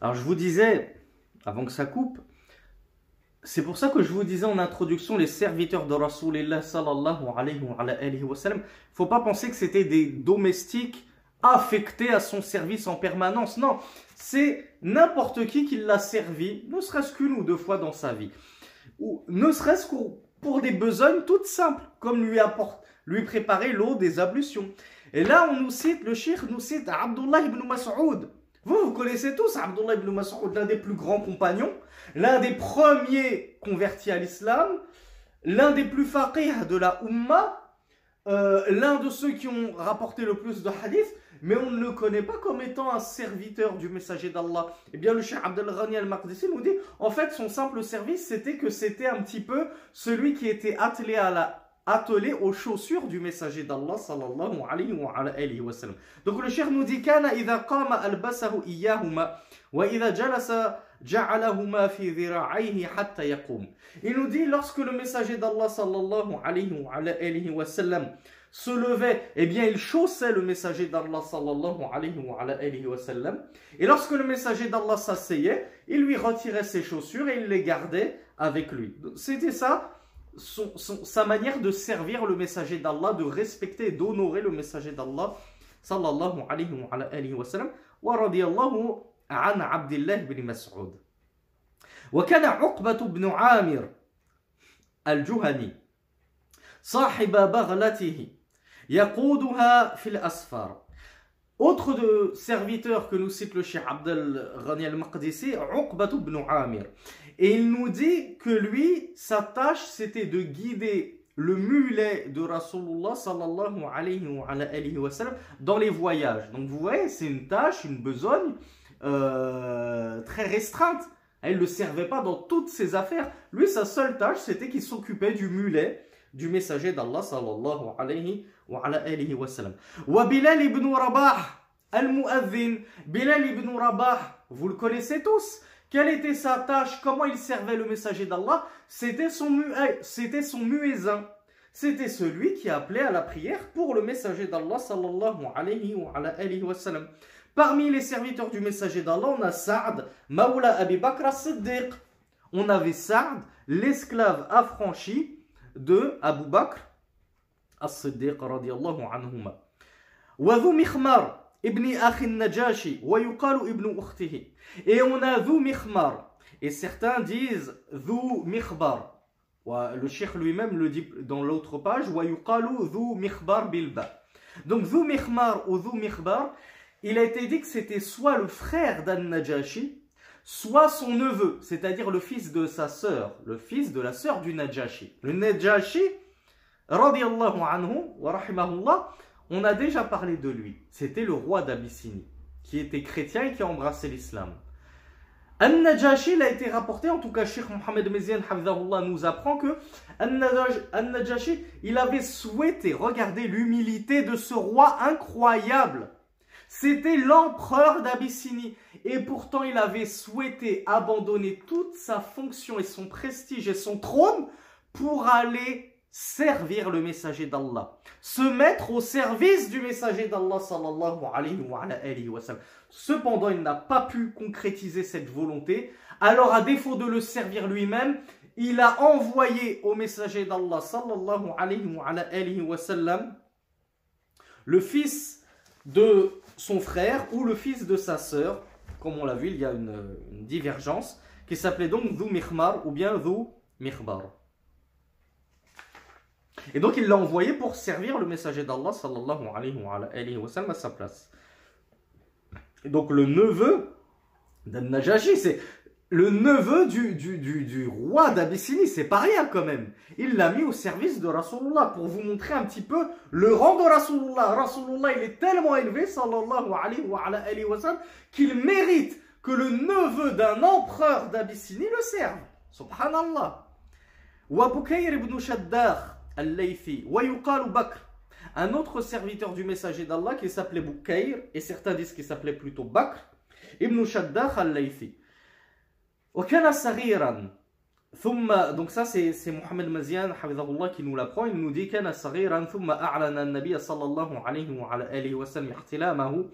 Alors je vous disais, avant que ça coupe, c'est pour ça que je vous disais en introduction, les serviteurs de Rasulullah sallallahu alayhi wa sallam, faut pas penser que c'était des domestiques affectés à son service en permanence. Non, c'est n'importe qui qui l'a servi, ne serait-ce qu'une ou deux fois dans sa vie. Ou ne serait-ce que pour des besognes toutes simples, comme lui, apporte, lui préparer l'eau des ablutions. Et là, on nous cite, le shir nous cite Abdullah ibn Mas'ud. Vous, vous connaissez tous Abdullah ibn Mas'ud, l'un des plus grands compagnons, l'un des premiers convertis à l'islam, l'un des plus faqih de la Ummah, euh, l'un de ceux qui ont rapporté le plus de hadiths, mais on ne le connaît pas comme étant un serviteur du messager d'Allah. Eh bien, le Cheikh Abdel Ghani al-Maqdisi nous dit, en fait, son simple service, c'était que c'était un petit peu celui qui était attelé à la attelé aux chaussures du messager d'Allah sallallahu alayhi wa, alayhi wa sallam. Donc le cheikh nous dit kana idha qama albasahu iyahuma wa idha jalasa ja'alahuma fi dhira'ayhi hatta yaqum. Il nous dit lorsque le messager d'Allah sallallahu alayhi wa, alayhi wa sallam se levait, eh bien il chaussait le messager d'Allah sallallahu alayhi wa, alayhi wa sallam. Et lorsque le messager d'Allah s'asseyait, il lui retirait ses chaussures et il les gardait avec lui. C'était ça sa manière de servir le messager d'Allah, de respecter et d'honorer le messager d'Allah, sallallahu alayhi wa, alayhi wa sallam, wa radiyallahu an Abdullah ibn Mas'ud. وكان عقبة بن عامر الجهني صاحب بغلته يقودها في الأسفار Autre de serviteur que nous cite le Cheikh Abdel Ghani al-Maqdisi, Uqbat ibn Amir. Et il nous dit que lui, sa tâche, c'était de guider le mulet de Rasulullah sallallahu alayhi wa, sallam dans les voyages. Donc vous voyez, c'est une tâche, une besogne euh, très restreinte. Elle ne le servait pas dans toutes ses affaires. Lui, sa seule tâche, c'était qu'il s'occupait du mulet du messager d'Allah sallallahu alayhi wa, sallam. Wa Bilal ibn Rabah, al-Mu'adhin, Bilal ibn Rabah, vous le connaissez tous quelle était sa tâche? Comment il servait le messager d'Allah? C'était son, c'était son muezzin. C'était celui qui appelait à la prière pour le messager d'Allah. Parmi les serviteurs du messager d'Allah, on a Saad, Maoula Abi Bakr as-Siddiq. On avait Saad, l'esclave affranchi de Abu Bakr as-Siddiq radiyallahu anhuma. Ibn Akhin Najashi, wa yuqalu ibn ukhtihi. Et on a Dhu Mikhmar. Et certains disent Dhu Mikhbar. Le cheikh lui-même le dit dans l'autre page Wa yuqalu Dhu Mikhbar bilba. Donc Dhu Mikhmar ou Dhu Mikhbar, il a été dit que c'était soit le frère d'An-Najashi, soit son neveu, c'est-à-dire le fils de sa sœur, le fils de la sœur du Najashi. Le Najashi, radiallahu anhu, wa rahimahullah, on a déjà parlé de lui. C'était le roi d'Abyssinie, qui était chrétien et qui a embrassé l'islam. An-Najashi, il a été rapporté, en tout cas, Sheikh Mohamed Mezian nous apprend que An-Najashi, il avait souhaité regarder l'humilité de ce roi incroyable. C'était l'empereur d'Abyssinie. Et pourtant, il avait souhaité abandonner toute sa fonction et son prestige et son trône pour aller servir le messager d'Allah, se mettre au service du messager d'Allah sallallahu. Cependant, il n'a pas pu concrétiser cette volonté. Alors, à défaut de le servir lui-même, il a envoyé au messager d'Allah sallallahu le fils de son frère ou le fils de sa sœur. Comme on l'a vu, il y a une, divergence qui s'appelait donc Dhu Mikhmar ou bien Dhu Mikhbar. Et donc il l'a envoyé pour servir le messager d'Allah sallallahu alayhi wa, sallam à sa place. Et donc le neveu d'An-Najashi, c'est le neveu du, du, du, roi d'Abyssinie, c'est pas rien quand même. Il l'a mis au service de Rasulullah pour vous montrer un petit peu le rang de Rasulullah. Rasulullah, il est tellement élevé, sallallahu alayhi wa, sallam, qu'il mérite que le neveu d'un empereur d'Abyssinie le serve. Subhanallah. Wa ibn Shaddar, al-Laythi, wa Bakr. Un autre serviteur du messager d'Allah qui s'appelait Bukayr, et certains disent qu'il s'appelait plutôt Bakr, ibn Shaddakh al-Laythi. وكان صغيرا ثم donc ça c'est c'est Mohamed Mazian حفظه qui nous l'apprend il nous dit كان صغيرا ثم أعلن النبي صلى الله عليه وعلى آله وسلم احتلامه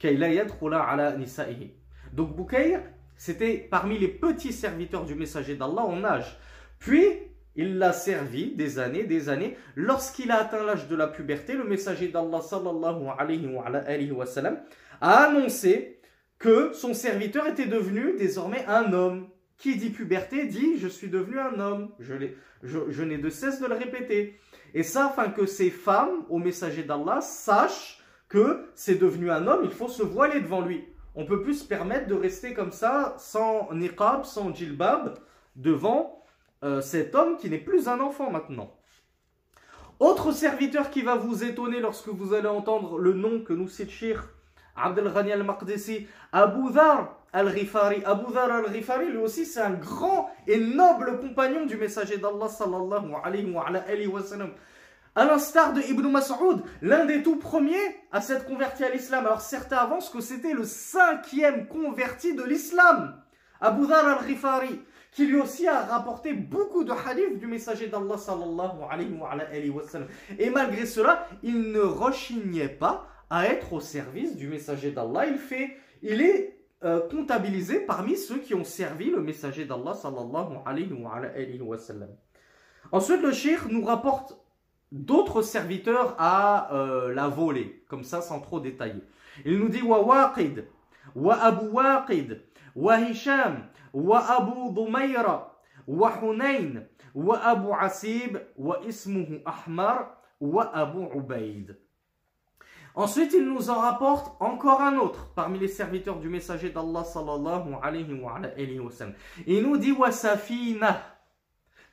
كي لا يدخل على نسائه Donc Boukaïr, c'était parmi les petits serviteurs du messager d'Allah en âge. Puis, il l'a servi des années, des années. Lorsqu'il a atteint l'âge de la puberté, le messager d'Allah sallallahu alayhi wa, sallam, a annoncé que son serviteur était devenu désormais un homme. Qui dit puberté dit je suis devenu un homme. Je, je n'ai de cesse de le répéter. Et ça afin que ces femmes, au messager d'Allah, sachent que c'est devenu un homme, il faut se voiler devant lui. On peut plus se permettre de rester comme ça, sans niqab, sans djilbab, devant euh, cet homme qui n'est plus un enfant maintenant. Autre serviteur qui va vous étonner lorsque vous allez entendre le nom que nous cite Shir Abdel Ghani al-Maqdisi, Abu Dhar al-Ghifari. Abu Dhar al-Ghifari, lui aussi, c'est un grand et noble compagnon du messager d'Allah sallallahu alayhi wa, sallam. À l'instar de Ibn Mas'ud, l'un des tout premiers à s'être converti à l'islam. Alors certains avancent que c'était le cinquième converti de l'islam. Abu Dhar al-Ghifari, qui lui aussi a rapporté beaucoup de hadiths du messager d'Allah sallallahu alayhi wa. Et malgré cela, il ne rechignait pas à être au service du messager d'Allah. Il, il est euh, comptabilisé parmi ceux qui ont servi le messager d'Allah sallallahu alayhi wa. Ensuite, le shir nous rapporte d'autres serviteurs à euh, la volée, comme ça sans trop détailler. Il nous dit wa waqid, wa abu waqid, wa hisham, wa abu asib, wa ismuhu ahmar, wa abu ubaid. Ensuite, il nous en rapporte encore un autre parmi les serviteurs du messager d'Allah sallallahu alayhi wa. Il nous dit wa safina.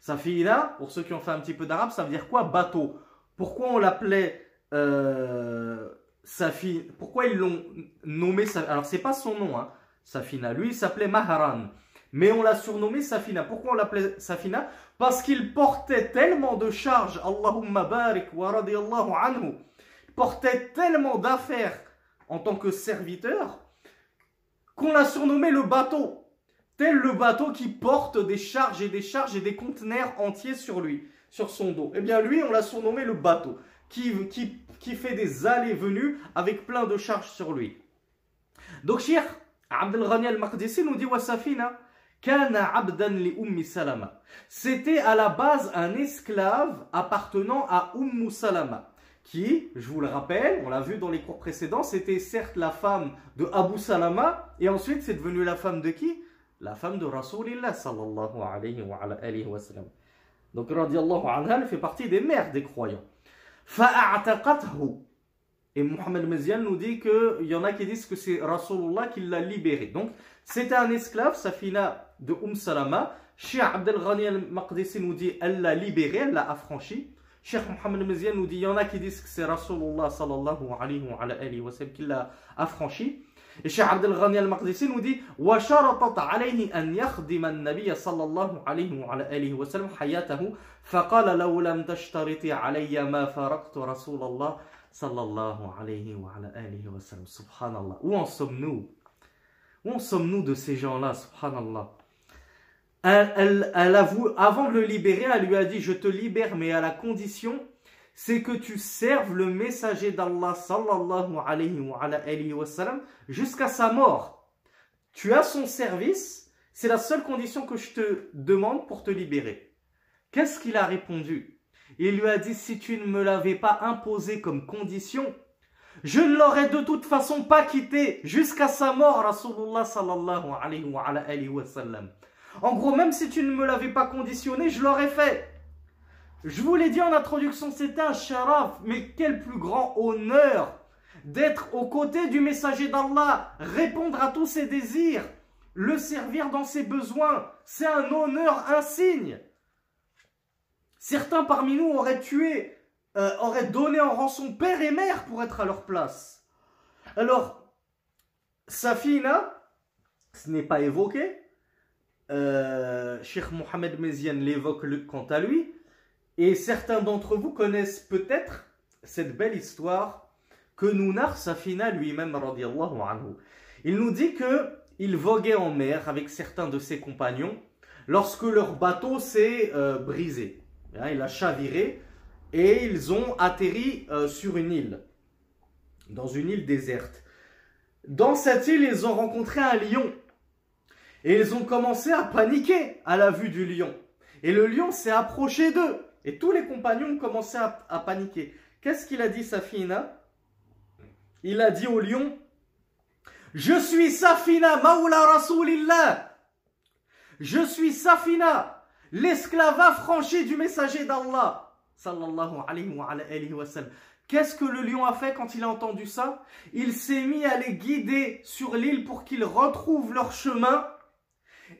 Safina, pour ceux qui ont fait un petit peu d'arabe, ça veut dire quoi Bateau? Pourquoi on l'appelait euh, Safina Pourquoi ils l'ont nommé Alors, c'est pas son nom, hein, Safina. Lui, il s'appelait Maharan. Mais on l'a surnommé Safina. Pourquoi on l'appelait Safina? Parce qu'il portait tellement de charges. Allahumma barik wa radiyallahu anhu portait tellement d'affaires en tant que serviteur qu'on l'a surnommé le bateau. Tel le bateau qui porte des charges et des charges et des conteneurs entiers sur lui, sur son dos. Eh bien lui, on l'a surnommé le bateau, qui, qui, qui fait des allées-venues avec plein de charges sur lui. Donc Cheikh Abdel Ghani al-Maqdisi nous dit Wasafina, Abdan li ummi salama. C'était à la base un esclave appartenant à Umm Salama qui, je vous le rappelle, on l'a vu dans les cours précédents, c'était certes la femme de Abu Salama, et ensuite c'est devenu la femme de qui? La femme de Rasulillah sallallahu alayhi wa, wa. Donc radiallahu anha, elle fait partie des mères des croyants. Et Mohamed Mezian nous dit qu'il y en a qui disent que c'est Rasulullah qui l'a libéré. Donc c'était un esclave, Safina de Umm Salama. Cheikh Abdel Ghani al-Maqdisi nous dit elle l'a libéré, elle l'a affranchi. Cheikh Mohamed Mezian nous dit il y en a qui disent que c'est Rasulullah sallallahu alayhi wa, alayhi wa sallam qui l'a affranchi. Et Cheikh Abdel Ghani al-Maqdisi nous dit وشرطت عليه أن يخدم النبي صلى الله عليه وعلى آله وسلم حياته فقال لو لم تشترطي علي ما فارقت رسول الله صلى الله عليه وعلى آله وسلم سبحان الله Où en sommes-nous Où en sommes-nous de ces gens-là Subhanallah elle, avant de le libérer, elle lui a dit, je te libère, mais à la condition, c'est que tu serves le messager d'Allah sallallahu alayhi wa, sallam jusqu'à sa mort. Tu as son service, c'est la seule condition que je te demande pour te libérer. Qu'est-ce qu'il a répondu? Il lui a dit, si tu ne me l'avais pas imposé comme condition, je ne l'aurais de toute façon pas quitté jusqu'à sa mort, Rasulullah sallallahu alayhi wa sallam. En gros, même si tu ne me l'avais pas conditionné, je l'aurais fait. Je vous l'ai dit en introduction, c'était un sharaf, mais quel plus grand honneur d'être aux côtés du messager d'Allah, répondre à tous ses désirs, le servir dans ses besoins. C'est un honneur insigne. Certains parmi nous auraient tué, euh, auraient donné en rançon père et mère pour être à leur place. Alors, Safina, ce n'est pas évoqué, euh, Cheikh Mohamed Mezian l'évoque quant à lui, et certains d'entre vous connaissent peut-être cette belle histoire que nous Safina lui-même, anhu. Il nous dit que il voguait en mer avec certains de ses compagnons lorsque leur bateau s'est euh, brisé. Hein, il a chaviré et ils ont atterri euh, sur une île, dans une île déserte. dans cette île, ils ont rencontré un lion. Et ils ont commencé à paniquer à la vue du lion. Et le lion s'est approché d'eux. Et tous les compagnons ont commencé à, paniquer. Qu'est-ce qu'il a dit, Safina? Il a dit au lion, je suis Safina, Maoula Rasoulillah. Je suis Safina, l'esclave affranchi du messager d'Allah. Sallallahu alayhi wa sallam. Qu'est-ce que le lion a fait quand il a entendu ça? Il s'est mis à les guider sur l'île pour qu'ils retrouvent leur chemin.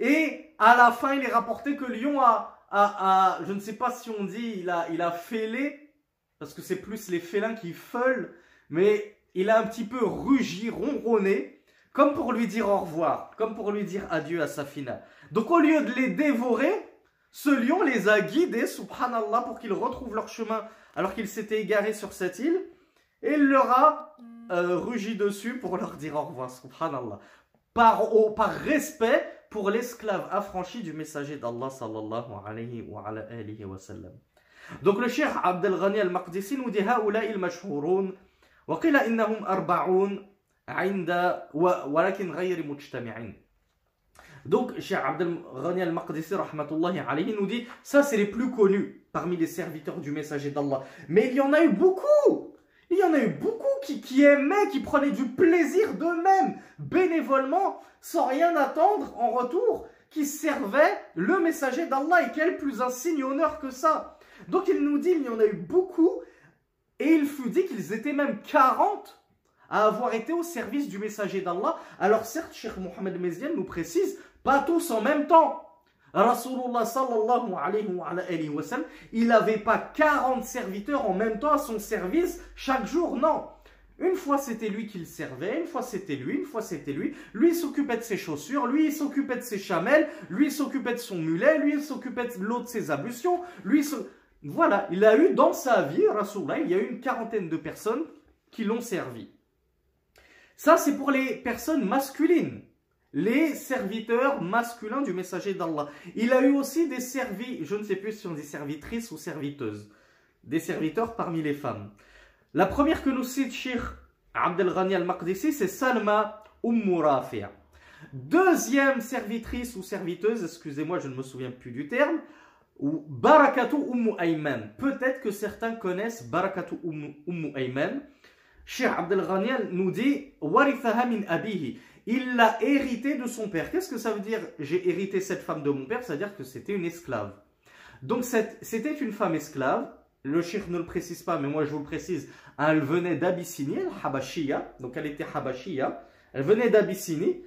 Et à la fin, il est rapporté que le lion a, je ne sais pas si on dit, il a, il a fêlé, parce que c'est plus les félins qui feulent, mais il a un petit peu rugi, ronronné, comme pour lui dire au revoir, comme pour lui dire adieu à Safina. Donc au lieu de les dévorer, ce lion les a guidés, subhanallah, pour qu'ils retrouvent leur chemin alors qu'ils s'étaient égarés sur cette île. Et il leur a euh, rugi dessus pour leur dire au revoir, subhanallah. Par, par respect pour l'esclave affranchi du messager d'Allah sallallahu alayhi wa, alayhi wa sallam. Donc le cheikh Abdel Ghani al-Maqdisi nous dit هؤلاء المشهورون وقيل إنهم أربعون عند ولكن غير مجتمعين donc, Cheikh Abdel Ghani al-Maqdisi alayhi nous dit ça c'est les plus connus parmi les serviteurs du messager d'Allah. Mais il y en a eu beaucoup il y en a eu beaucoup qui, aimaient, qui prenaient du plaisir d'eux-mêmes, bénévolement, sans rien attendre en retour, qui servaient le messager d'Allah. Et quel plus un signe honneur que ça Donc il nous dit, il y en a eu beaucoup, et il fut dit qu'ils étaient même 40 à avoir été au service du messager d'Allah. Alors certes, Cheikh Mohamed Mezian nous précise, pas tous en même temps. Rasulullah sallallahu alayhi wa, sallam, il n'avait pas 40 serviteurs en même temps à son service chaque jour, non. Une fois c'était lui qui le servait, une fois c'était lui, une fois c'était lui. Lui s'occupait de ses chaussures, lui s'occupait de ses chamelles, lui s'occupait de son mulet, lui s'occupait de l'eau de ses ablutions, lui Voilà, il a eu dans sa vie, Rasulullah, il y a eu une quarantaine de personnes qui l'ont servi. Ça c'est pour les personnes masculines les serviteurs masculins du messager d'Allah. Il a eu aussi des servis, je ne sais plus si on dit servitrices ou serviteuses, des serviteurs parmi les femmes. La première que nous cite Sheikh Abdel Ghani al-Maqdisi, c'est Salma Ummu Deuxième servitrice ou serviteuse, excusez-moi, je ne me souviens plus du terme, ou Barakatu Ummu Ayman. Peut-être que certains connaissent Barakatu Ummu Ayman. Sheikh Abdel Ghani nous dit Warithaha min abihi il l'a hérité de son père. Qu'est-ce que ça veut dire j'ai hérité cette femme de mon père? C'est-à-dire que c'était une esclave. Donc c'était une femme esclave. Le shir ne le précise pas, mais moi je vous le précise. Elle venait d'Abyssinie, Habashia. Donc elle était Habashia. Elle venait d'Abyssinie.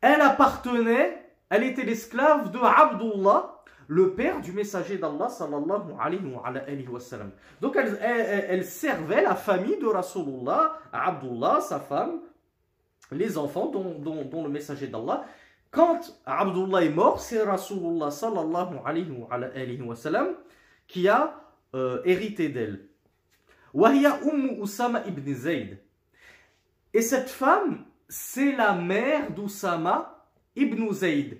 Elle appartenait, elle était l'esclave de Abdullah, le père du messager d'Allah sallallahu. Donc elle, elle, servait la famille de Rasulullah, Abdullah, sa femme, les enfants dont, le messager d'Allah. Quand Abdullah est mort, c'est Rasulullah sallallahu alayhi wa, sallam qui a euh, hérité d'elle. Wahia ibn Zayd. Et cette femme, c'est la mère d'Usama ibn Zayd.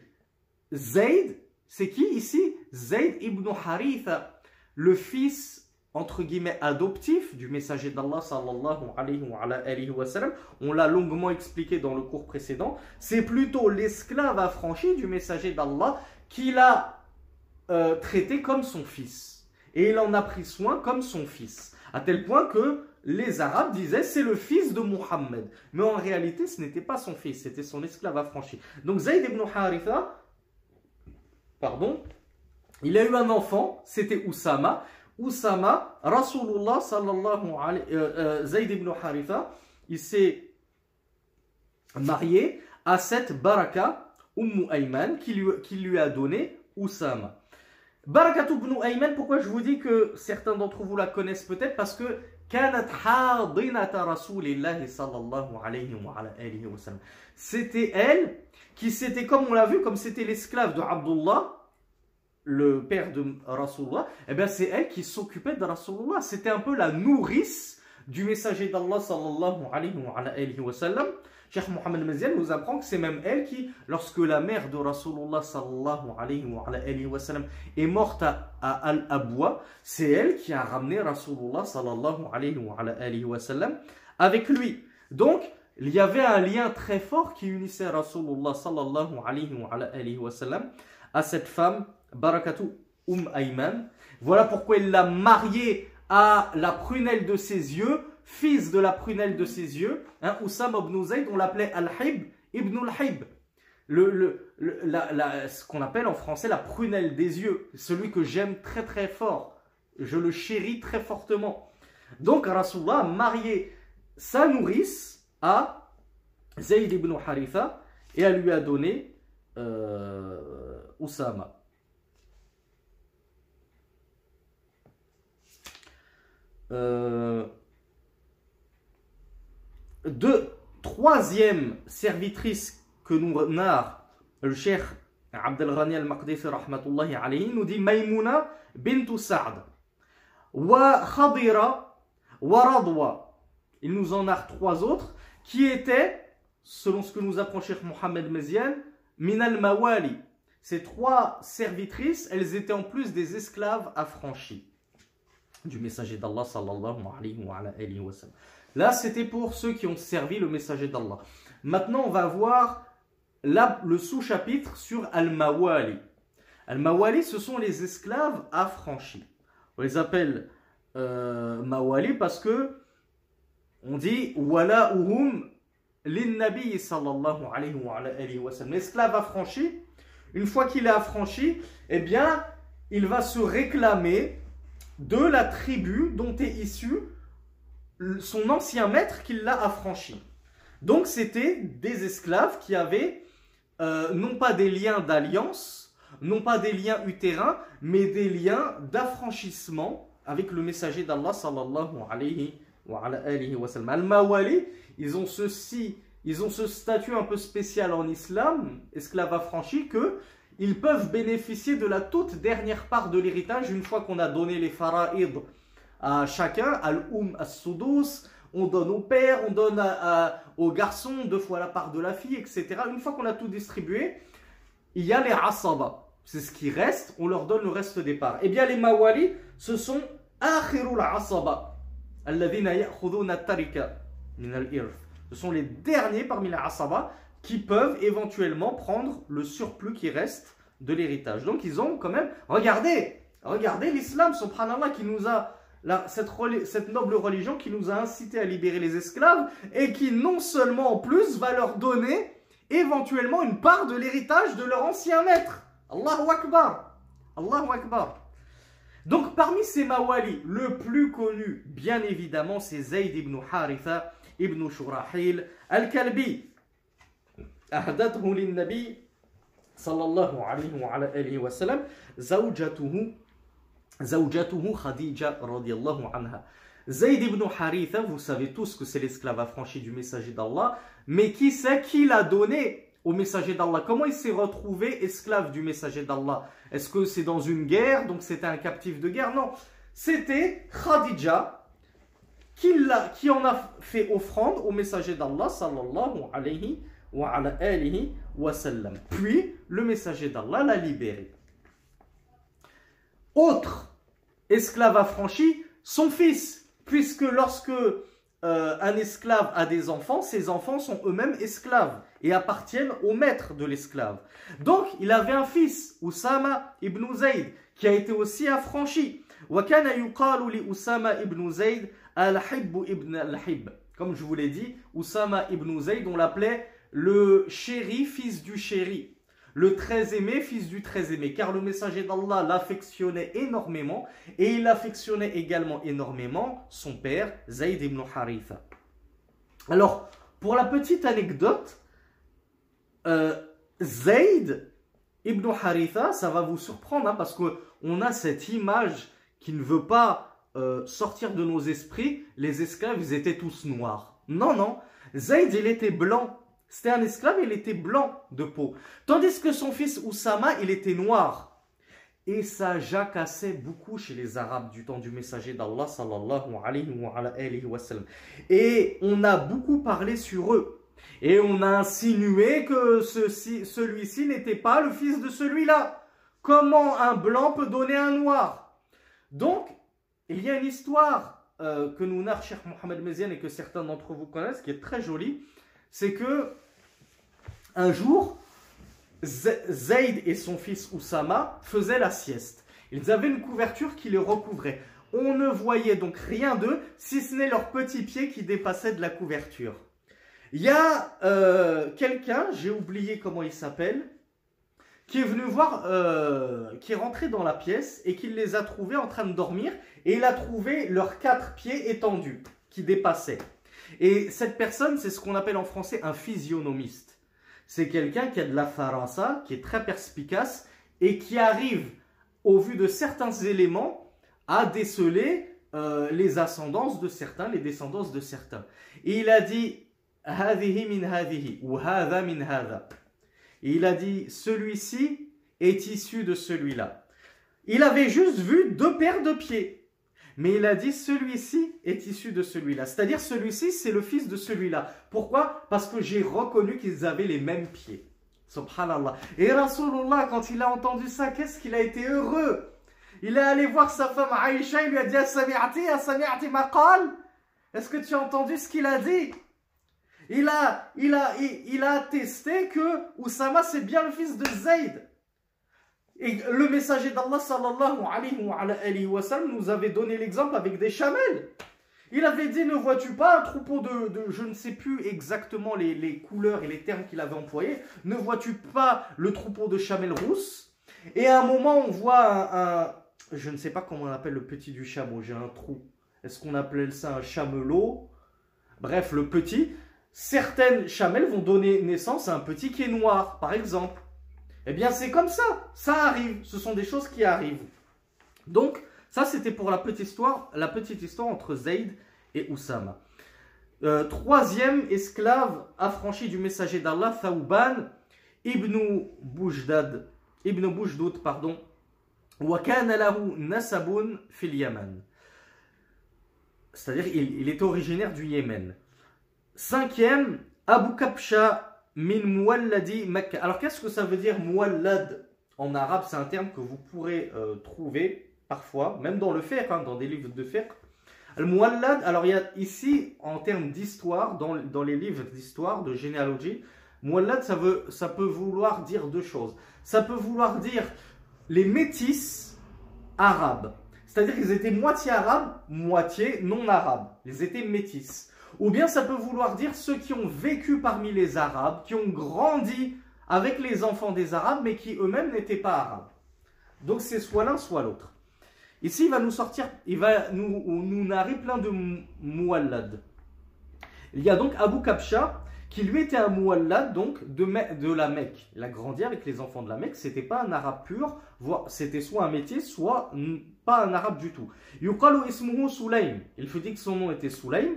Zayd, c'est qui ici? Zayd ibn Haritha, le fils entre guillemets adoptif du messager d'Allah sallallahu alayhi wa, sallam, on l'a longuement expliqué dans le cours précédent, c'est plutôt l'esclave affranchi du messager d'Allah qu'il a euh, traité comme son fils. Et il en a pris soin comme son fils. À tel point que les Arabes disaient c'est le fils de Muhammad. Mais en réalité, ce n'était pas son fils, c'était son esclave affranchi. Donc Zayd ibn Haritha, pardon, il a eu un enfant, c'était Oussama. Oussama, Rasulullah sallallahu alayhi euh, euh, Zayd ibn Haritha, il s'est marié à cette Baraka Ummu Ayman qui lui, a donné Oussama. Barakat ibn Ayman, pourquoi je vous dis que certains d'entre vous la connaissent peut-être? Parce que c'était elle qui c'était comme on l'a vu comme c'était l'esclave de Abdullah le père de Rasulullah, eh bien c'est elle qui s'occupait de Rasulullah. C'était un peu la nourrice du messager d'Allah sallallahu alayhi wa, sallam. Cheikh Mohammed Mazian nous apprend que c'est même elle qui, lorsque la mère de Rasulullah sallallahu alayhi wa, sallam est morte à, Al-Abwa, c'est elle qui a ramené Rasulullah sallallahu alayhi wa, sallam avec lui. Donc, il y avait un lien très fort qui unissait Rasulullah sallallahu alayhi wa, sallam à cette femme, Barakatu Umm Ayman. Voilà pourquoi il l'a mariée à la prunelle de ses yeux, fils de la prunelle de ses yeux, hein, Oussama ibn Zayd, on l'appelait Al-Hib ibn al-Hib. Le, le, ce qu'on appelle en français la prunelle des yeux, celui que j'aime très très fort. Je le chéris très fortement. Donc Rasulullah a marié sa nourrice à Zayd ibn Haritha et elle lui a donné euh, Oussama. Euh, deux, troisième servitrice que nous narre le cheikh Abdel al-Maqdisi rahmatullahi alayhi nous dit Maymuna bint Sa'd wa Khadira wa Radwa. Il nous en narre trois autres qui étaient, selon ce que nous apprend Cheikh Mohamed Mezian, Minal Mawali. Ces trois servitrices, elles étaient en plus des esclaves affranchis du messager d'Allah sallallahu alayhi wa, sallam. Là, c'était pour ceux qui ont servi le messager d'Allah. Maintenant, on va voir le sous-chapitre sur Al-Mawali. Al-Mawali, ce sont les esclaves affranchis. On les appelle euh, Mawali parce que on dit Wala uhum nabi sallallahu alayhi wa, sallam. L'esclave affranchi, une fois qu'il est affranchi, eh bien, il va se réclamer de la tribu dont est issu son ancien maître qui l'a affranchi. Donc c'était des esclaves qui avaient euh, non pas des liens d'alliance, non pas des liens utérins, mais des liens d'affranchissement avec le messager d'Allah sallallahu alayhi wa, wa. Al-Mawali, ils ont ceci, ils ont ce statut un peu spécial en islam, esclaves affranchis, que ils peuvent bénéficier de la toute dernière part de l'héritage une fois qu'on a donné les fara'id à chacun, al-um as-sudus, on donne au père, on donne aux garçons deux fois la part de la fille, etc. Une fois qu'on a tout distribué, il y a les asaba. C'est ce qui reste, on leur donne le reste des parts. Eh bien, les mawali, ce sont akhirul asaba. Ce sont les derniers parmi les asaba qui peuvent éventuellement prendre le surplus qui reste de l'héritage. Donc ils ont quand même, regardez, regardez l'islam, subhanallah, qui nous a, cette, cette noble religion qui nous a incité à libérer les esclaves et qui non seulement en plus va leur donner éventuellement une part de l'héritage de leur ancien maître. Allahu Akbar. Allahu Akbar. Donc parmi ces mawali, le plus connu, bien évidemment, c'est Zayd ibn Haritha ibn Shurahil al-Kalbi. أهدته للنبي sallallahu alayhi wa, Zawjatuhu Khadija Zayd ibn Haritha, vous savez tous que c'est l'esclave affranchi du messager d'Allah, mais qui c'est qui l'a donné au messager d'Allah? Comment il s'est retrouvé esclave du messager d'Allah? Est-ce que c'est dans une guerre, donc c'était un captif de guerre? Non, c'était Khadija qui, qui en a fait offrande au messager d'Allah sallallahu alayhi wa puis, le messager d'Allah l'a libéré. Autre esclave affranchi, son fils, puisque lorsque euh, un esclave a des enfants, ses enfants sont eux-mêmes esclaves et appartiennent au maître de l'esclave. Donc, il avait un fils, Oussama ibn Zayd, qui a été aussi affranchi. Comme je vous l'ai dit, Oussama ibn Zayd, on l'appelait le chéri, fils du chéri, le très aimé, fils du très aimé, car le messager d'Allah l'affectionnait énormément et il affectionnait également énormément son père, Zayd ibn Haritha. Alors, pour la petite anecdote, euh, Zayd ibn Haritha, ça va vous surprendre hein, parce qu'on a cette image qui ne veut pas euh, sortir de nos esprits. Les esclaves, ils étaient tous noirs. Non, non. Zayd, il était blanc. C'était un esclave, il était blanc de peau. Tandis que son fils Oussama, il était noir. Et ça jacassait beaucoup chez les Arabes du temps du messager d'Allah sallallahu alayhi wa, sallam. Et on a beaucoup parlé sur eux. Et on a insinué que celui-ci n'était pas le fils de celui-là. Comment un blanc peut donner un noir? Donc, il y a une histoire euh, que nous narre Cheikh Mohamed Meziane et que certains d'entre vous connaissent, qui est très jolie c'est que un jour, Zayd et son fils Oussama faisaient la sieste. Ils avaient une couverture qui les recouvrait. On ne voyait donc rien d'eux, si ce n'est leurs petits pieds qui dépassaient de la couverture. Il y a euh, quelqu'un, j'ai oublié comment il s'appelle, qui est venu voir, euh, qui est rentré dans la pièce et qui les a trouvés en train de dormir et il a trouvé leurs quatre pieds étendus qui dépassaient. Et cette personne, c'est ce qu'on appelle en français un physionomiste. C'est quelqu'un qui a de la farasa, qui est très perspicace et qui arrive, au vu de certains éléments, à déceler euh, les ascendances de certains, les descendances de certains. Et il a dit, min ou min et il a dit, celui-ci est issu de celui-là. Il avait juste vu deux paires de pieds. Mais il a dit, celui-ci est issu de celui-là. C'est-à-dire, celui-ci, c'est le fils de celui-là. Pourquoi? Parce que j'ai reconnu qu'ils avaient les mêmes pieds. Subhanallah. Et Rasulullah, quand il a entendu ça, qu'est-ce qu'il a été heureux? Il est allé voir sa femme Aïcha, il lui a dit, Est-ce que tu as entendu ce qu'il a dit? Il a, il attesté que Oussama c'est bien le fils de Zayd. Et le messager d'Allah sallallahu alayhi wa, sallam nous avait donné l'exemple avec des chamelles. Il avait dit, ne vois-tu pas un troupeau de, je ne sais plus exactement les, couleurs et les termes qu'il avait employés, ne vois-tu pas le troupeau de chamelles rousses? Et à un moment, on voit un, je ne sais pas comment on appelle le petit du chameau, j'ai un trou. Est-ce qu'on appelait ça un chamelot? Bref, le petit certaines chamelles vont donner naissance à un petit qui est noir, par exemple. Eh bien, c'est comme ça. Ça arrive. Ce sont des choses qui arrivent. Donc, ça, c'était pour la petite histoire, la petite histoire entre Zayd et Oussama. Euh, troisième esclave affranchi du messager d'Allah, Thawban ibn Boujdad, ibn Boujdoud, pardon. C'est-à-dire, il, est originaire du Yémen. Cinquième, Abu Kabsha min. Alors qu'est-ce que ça veut dire muwallad? En arabe C'est un terme que vous pourrez euh, trouver parfois, même dans le fiqh, hein, dans des livres de fiqh. Al-muwallad, alors il y a ici, en termes d'histoire, dans, dans, les livres d'histoire, de généalogie, muwallad, ça, veut, ça peut vouloir dire deux choses. Ça peut vouloir dire les métis arabes. C'est-à-dire qu'ils étaient moitié arabes, moitié non arabes. Ils étaient métis. Ou bien ça peut vouloir dire ceux qui ont vécu parmi les Arabes, qui ont grandi avec les enfants des Arabes, mais qui eux-mêmes n'étaient pas Arabes. Donc c'est soit l'un, soit l'autre. Ici, il va nous sortir, il va nous, nous narrer plein de mouallad. Il y a donc Abu Kabsha, qui lui était un mouallad, donc de, la Mecque. Il a grandi avec les enfants de la Mecque, c'était pas un arabe pur, c'était soit un métier, soit pas un arabe du tout. Yuqalu ismuhu. Il faut dire que son nom était Sulaym,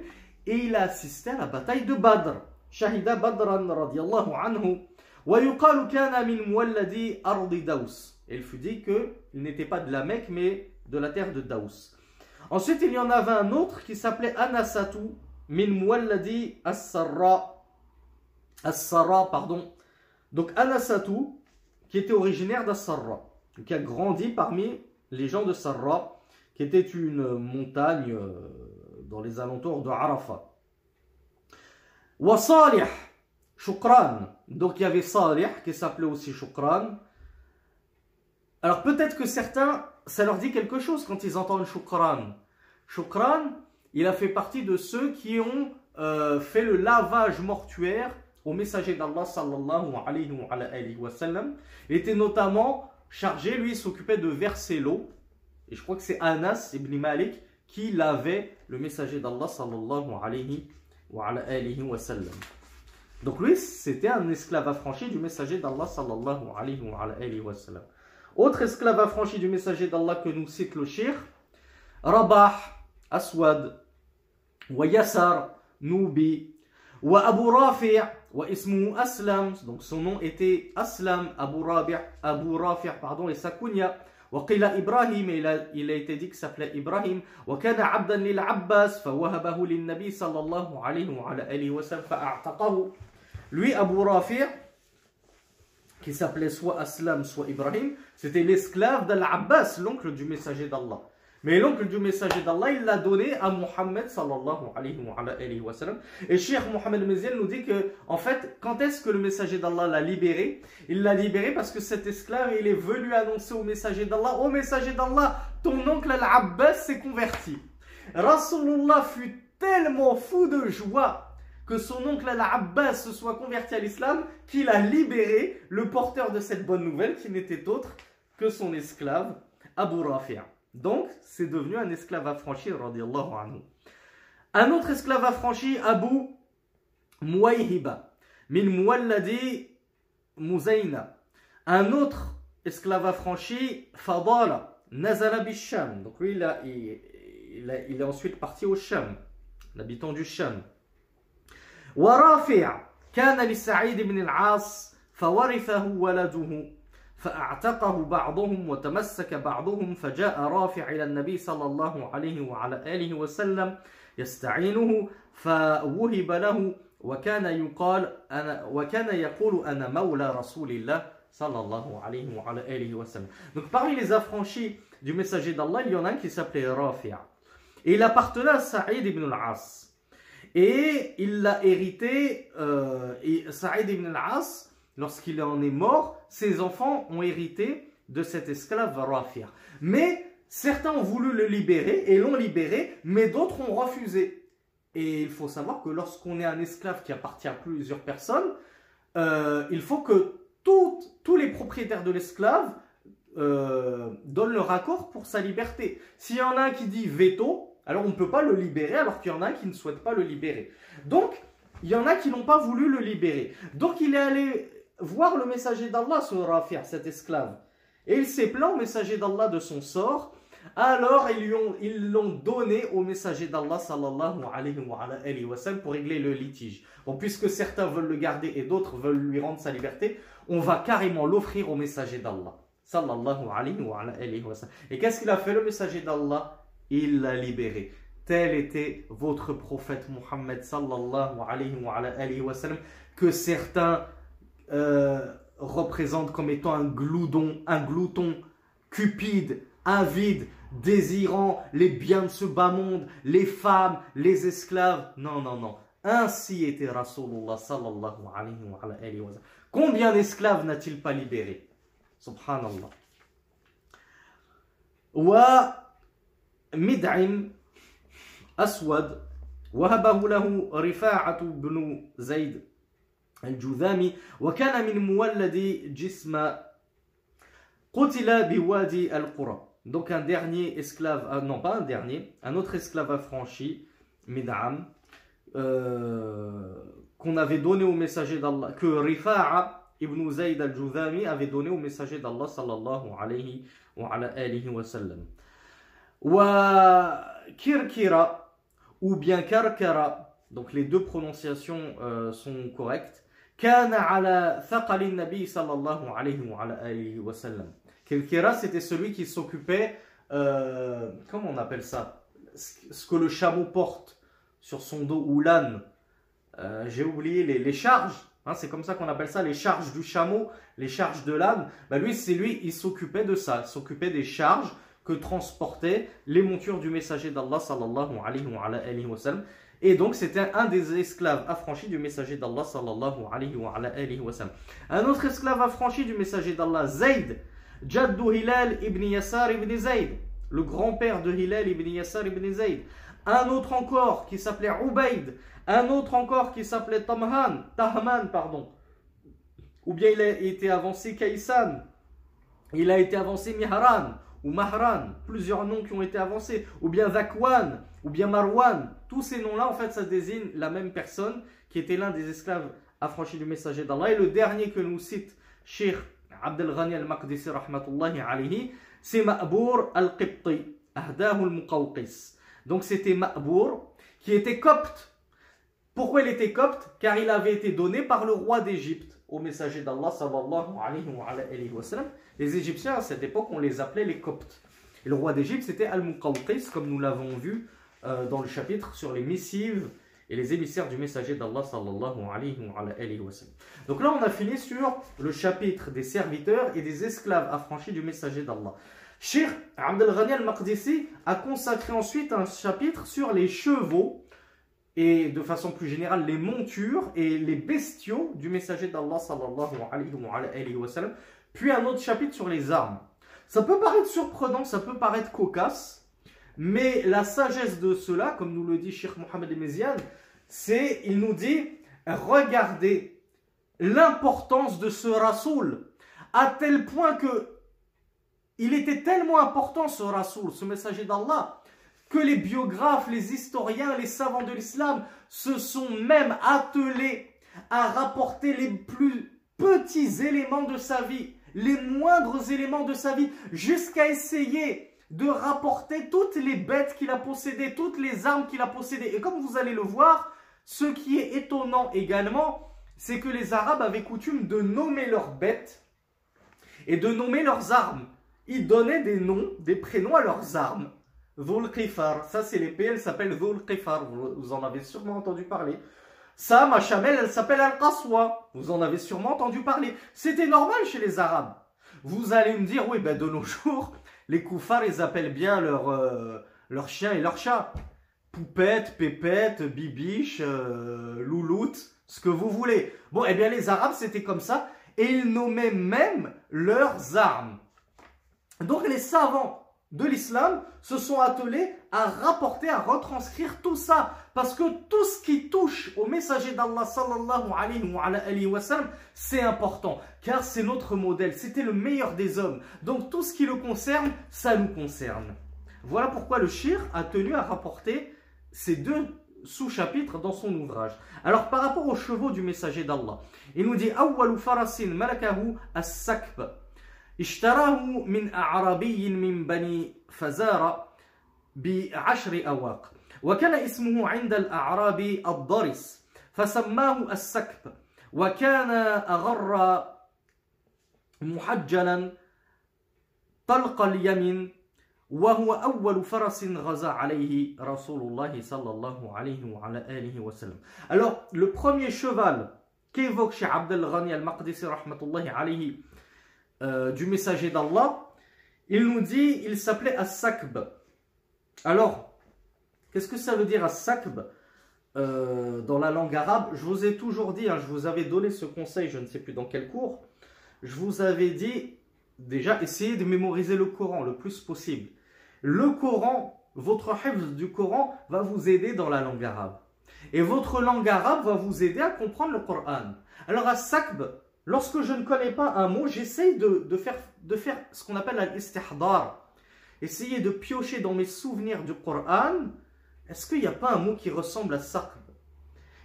et il a assisté à la bataille de Badr. Shahida Badran radiallahu anhu. Et il fut dit qu'il n'était pas de la Mecque, mais de la terre de Daous. Ensuite, il y en avait un autre qui s'appelait Anasatu min Mualladi As-Sarra. As-Sarra, pardon. Donc Anasatu, qui était originaire d'As-Sarra, qui a grandi parmi les gens de Sarra, qui était une montagne euh, dans les alentours de Arafat. Wa Salih, Shukran. Donc il y avait Salih qui s'appelait aussi Shukran. Alors peut-être que certains, ça leur dit quelque chose quand ils entendent Shukran. Shukran, il a fait partie de ceux qui ont euh, fait le lavage mortuaire au messager d'Allah sallallahu alayhi wa, sallam. Il était notamment chargé, lui, s'occupait de verser l'eau. Et je crois que c'est Anas ibn Malik qui lavait le messager d'Allah sallallahu alayhi wa, alayhi wa sallam. Donc lui, c'était un esclave affranchi du messager d'Allah sallallahu alayhi wa, alayhi wa sallam. Autre esclave affranchi du messager d'Allah que nous cite le shir, Rabah, Aswad, wa Yassar, Nubi, wa Abu Rafi' wa ismu Aslam, donc son nom était Aslam, Abu Rabi' Abu pardon, et sa kunya, وقيل إبراهيم إلى été s'appelait إبراهيم وكان عبدا للعباس فوهبه للنبي صلى الله عليه وعلى آله وسلم فأعتقه lui Abu Rafi' qui s'appelait soit Aslam soit Ibrahim c'était l'esclave d'Al-Abbas l'oncle du messager d'Allah Mais l'oncle du messager d'Allah, il l'a donné à Muhammad sallallahu alayhi wa, sallam. Et Cheikh Mohammed Meziel nous dit que, en fait, quand est-ce que le messager d'Allah l'a libéré? Il l'a libéré parce que cet esclave, il est venu annoncer au messager d'Allah, au messager d'Allah, ton oncle Al-Abbas s'est converti. Rasulullah fut tellement fou de joie que son oncle Al-Abbas se soit converti à l'islam qu'il a libéré le porteur de cette bonne nouvelle qui n'était autre que son esclave Abu Rafi'. Donc, c'est devenu un esclave affranchi, anhu. Un autre esclave affranchi, Abu Muayhiba, min Muwalladi Muzayna. Un autre esclave affranchi, Fadala, Nazala Bisham. Donc lui, il, il, est ensuite parti au Sham, l'habitant du Sham. ورافع كان لسعيد بن العاص فورثه ولده فأعتقه بعضهم وتمسك بعضهم فجاء رافع إلى النبي صلى الله عليه وعلى آله وسلم يستعينه فوهب له وكان يقال أنا وكان يقول أنا مولى رسول الله صلى الله عليه وعلى آله وسلم. Donc parmi les affranchis du messager d'Allah, il y en a un qui s'appelait Rafi'. Et il appartenait à Saïd ibn al-As. Et il l'a hérité, euh, et Saïd ibn al-As, lorsqu'il en est mort, ses enfants ont hérité de cet esclave Rafia. Mais certains ont voulu le libérer et l'ont libéré, mais d'autres ont refusé. Et il faut savoir que lorsqu'on est un esclave qui appartient à plusieurs personnes, euh, il faut que tous les propriétaires de l'esclave euh, donnent leur accord pour sa liberté. S'il y en a un qui dit veto, alors on ne peut pas le libérer alors qu'il y en a un qui ne souhaite pas le libérer. Donc, il y en a qui n'ont pas voulu le libérer. Donc il est allé voir le messager d'Allah sur Rafi', cet esclave. Et il s'est plaint au messager d'Allah de son sort. Alors ils l'ont donné au messager d'Allah sallallahu alayhi wa, pour régler le litige. Bon, puisque certains veulent le garder et d'autres veulent lui rendre sa liberté, on va carrément l'offrir au messager d'Allah sallallahu alayhi wa. Et qu'est-ce qu'il a fait le messager d'Allah? Il l'a libéré. Tel était votre prophète Muhammad sallallahu alayhi wa, que certains euh, représente comme étant un gloudon, un glouton cupide, avide, désirant les biens de ce bas monde, les femmes, les esclaves. Non, non, non. Ainsi était Rasulullah sallallahu alayhi wa, sallam. Combien d'esclaves n'a-t-il pas libéré Subhanallah. Wa mid'im aswad وهبه له رفاعة بن زيد الجذامي وكان من مولد جسم قتل بوادي القرى donc un dernier esclave euh, non pas un dernier un autre esclave affranchi Mid'am euh, qu'on avait donné au messager d'Allah que Rifa'a ibn Zayd al-Juzami avait donné au messager d'Allah sallallahu alayhi wa ala alihi wa sallam wa Kirkira ou bien Karkara donc les deux prononciations euh, sont correctes Kana ala nabi sallallahu alayhi wa, sallam. C'était celui qui s'occupait, euh, comment on appelle ça? Ce que le chameau porte sur son dos ou l'âne. Euh, j'ai oublié les, charges. Hein, c'est comme ça qu'on appelle ça les charges du chameau, les charges de l'âne. Bah lui, c'est lui, il s'occupait de ça, s'occupait des charges que transportaient les montures du messager d'Allah sallallahu alayhi wa sallam. Et donc, c'était un des esclaves affranchis du messager d'Allah sallallahu alayhi wa. Un autre esclave affranchi du messager d'Allah, Zayd, Jaddu Hilal ibn Yassar ibn Zayd, le grand-père de Hilal ibn Yassar ibn Zayd. Un autre encore qui s'appelait Ubayd. Un autre encore qui s'appelait Tamhan, Tahman, pardon. Ou bien il a été avancé Kaysan. Il a été avancé Mihran ou Mahran, plusieurs noms qui ont été avancés, ou bien Zakwan, ou bien Marwan, tous ces noms-là, en fait, ça désigne la même personne qui était l'un des esclaves affranchis du messager d'Allah. Et le dernier que nous cite Sheikh Abdel Ghani al-Maqdisi, alayhi, c'est Ma'bour al-Qibti, Ahdahu al-Muqawqis. Donc c'était Ma'bour, qui était copte. Pourquoi il était copte? Car il avait été donné par le roi d'Égypte au messager d'Allah sallallahu alayhi wa sallam. Les Égyptiens à cette époque, on les appelait les Coptes. Et le roi d'Égypte, c'était Al-Muqawqis, comme nous l'avons vu euh, dans le chapitre sur les missives et les émissaires du messager d'Allah sallallahu alayhi wa. Donc là, on a fini sur le chapitre des serviteurs et des esclaves affranchis du messager d'Allah. Cheikh Abdel Ghani al-Maqdisi a consacré ensuite un chapitre sur les chevaux et de façon plus générale les montures et les bestiaux du messager d'Allah sallallahu alayhi wa sallam, puis un autre chapitre sur les armes. Ça peut paraître surprenant, ça peut paraître cocasse, mais la sagesse de cela, comme nous le dit Cheikh Mohamed Mezian, c'est, il nous dit, regardez l'importance de ce rasoul, à tel point que il était tellement important ce rasoul, ce messager d'Allah, que les biographes, les historiens, les savants de l'islam se sont même attelés à rapporter les plus petits éléments de sa vie, les moindres éléments de sa vie, jusqu'à essayer de rapporter toutes les bêtes qu'il a possédées, toutes les armes qu'il a possédées. Et comme vous allez le voir, ce qui est étonnant également, c'est que les Arabes avaient coutume de nommer leurs bêtes et de nommer leurs armes. Ils donnaient des noms, des prénoms à leurs armes. Dhul Qifar, ça c'est l'épée, elle s'appelle Dhul Qifar, vous en avez sûrement entendu parler. Ça, ma chamelle, elle s'appelle Al-Qaswa, vous en avez sûrement entendu parler. C'était normal chez les Arabes. Vous allez me dire, oui, ben de nos jours, les koufars, ils appellent bien leurs euh, leur chiens et leurs chats. Poupette, pépette, bibiche, euh, louloute, ce que vous voulez. Bon, eh bien les Arabes, c'était comme ça. Et ils nommaient même leurs armes. Donc les savants de l'islam se sont attelés à rapporter, à retranscrire tout ça. Parce que tout ce qui touche au messager d'Allah sallallahu alayhi wa sallam, c'est important. Car c'est notre modèle, c'était le meilleur des hommes. Donc tout ce qui le concerne, ça nous concerne. Voilà pourquoi le shir a tenu à rapporter ces deux sous-chapitres dans son ouvrage. Alors par rapport aux chevaux du messager d'Allah, il nous dit « Awwalu farasin malakahu as-sakb » اشتراه من أعرابي من بني فزارة بعشر أواق وكان اسمه عند الأعراب الضرس فسماه السكب وكان أغر محجلا طلق اليمن وهو أول فرس غزا عليه رسول الله صلى الله عليه وعلى آله وسلم. Alors, le premier cheval qu'évoque chez Abdel Ghani al-Maqdisi rahmatullahi alayhi Euh, du messager d'Allah, il nous dit, il s'appelait As-Sakb. Alors, qu'est-ce que ça veut dire As-Sakb? Euh, dans la langue arabe Je vous ai toujours dit, hein, je vous avais donné ce conseil, je ne sais plus dans quel cours, je vous avais dit, déjà, essayez de mémoriser le Coran le plus possible. Le Coran, votre hifz du Coran va vous aider dans la langue arabe. Et votre langue arabe va vous aider à comprendre le Coran. Alors, As-Sakb, Lorsque je ne connais pas un mot, j'essaye de, faire, ce qu'on appelle l'istihdar. Essayer de piocher dans mes souvenirs du Coran. Est-ce qu'il n'y a pas un mot qui ressemble à ça?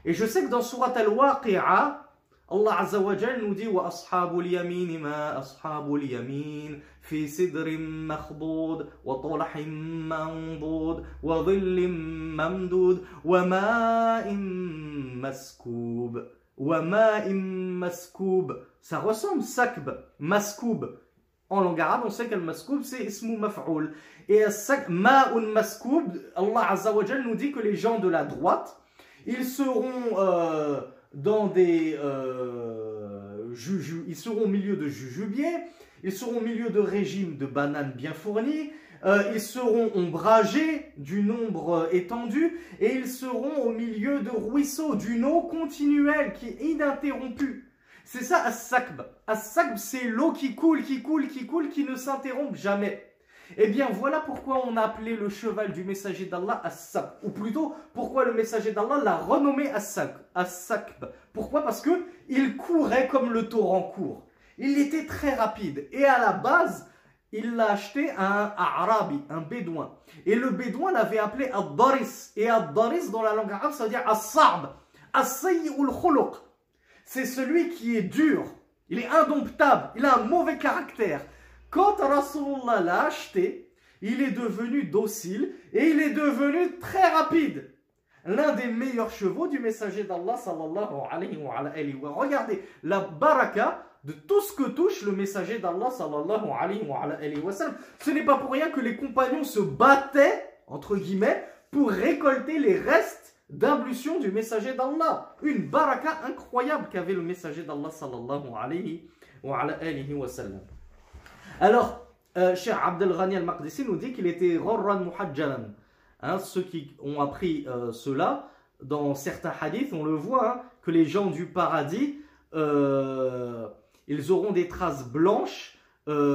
Et je sais que dans Surat Al-Waqi'a, Allah Azza wa nous dit wa ashabul yamin ma ashabul yamin fi sidrin makhdud wa talahim mandud wa dhillim mamdud maskoub. Ça ressemble sakb, maskoub. En langue arabe, on sait que le maskoub, c'est ismu maf'oul. Et ma'un maskoub, Allah Azza nous dit que les gens de la droite, ils seront euh, dans des... Euh, ils seront au milieu de jujubiers, ils seront au milieu de régimes de bananes bien fournis, euh, ils seront ombragés du nombre euh, étendu et ils seront au milieu de ruisseaux, d'une eau continuelle qui est ininterrompue. C'est ça As-Sakb. As-Sakb, c'est l'eau qui coule, qui coule, qui coule, qui ne s'interrompt jamais. Eh bien, voilà pourquoi on a appelé le cheval du messager d'Allah As-Sakb. Ou plutôt, pourquoi le messager d'Allah l'a renommé As-Sakb. Pourquoi? Parce que il courait comme le torrent court. Il était très rapide. Et à la base, il l'a acheté à un Arabi, un Bédouin. Et le Bédouin l'avait appelé Ad-Daris. Et Ad-Daris, dans la langue arabe, ça veut dire As-Sa'b, as. C'est celui qui est dur, il est indomptable, il a un mauvais caractère. Quand Rasulullah l'a acheté, il est devenu docile et il est devenu très rapide. L'un des meilleurs chevaux du messager d'Allah sallallahu alayhi wa, Regardez, la baraka de tout ce que touche le messager d'Allah sallallahu alayhi wa, sallam. Ce n'est pas pour rien que les compagnons se battaient, entre guillemets, pour récolter les restes d'ablution du messager d'Allah. Une baraka incroyable qu'avait le messager d'Allah sallallahu alayhi wa, sallam. Alors, euh, Cheikh Abdel Ghani al-Maqdisi nous dit qu'il était Rorran Muhajjalan. Hein, ceux qui ont appris euh, cela, dans certains hadiths, on le voit, hein, que les gens du paradis, euh, ils auront des traces blanches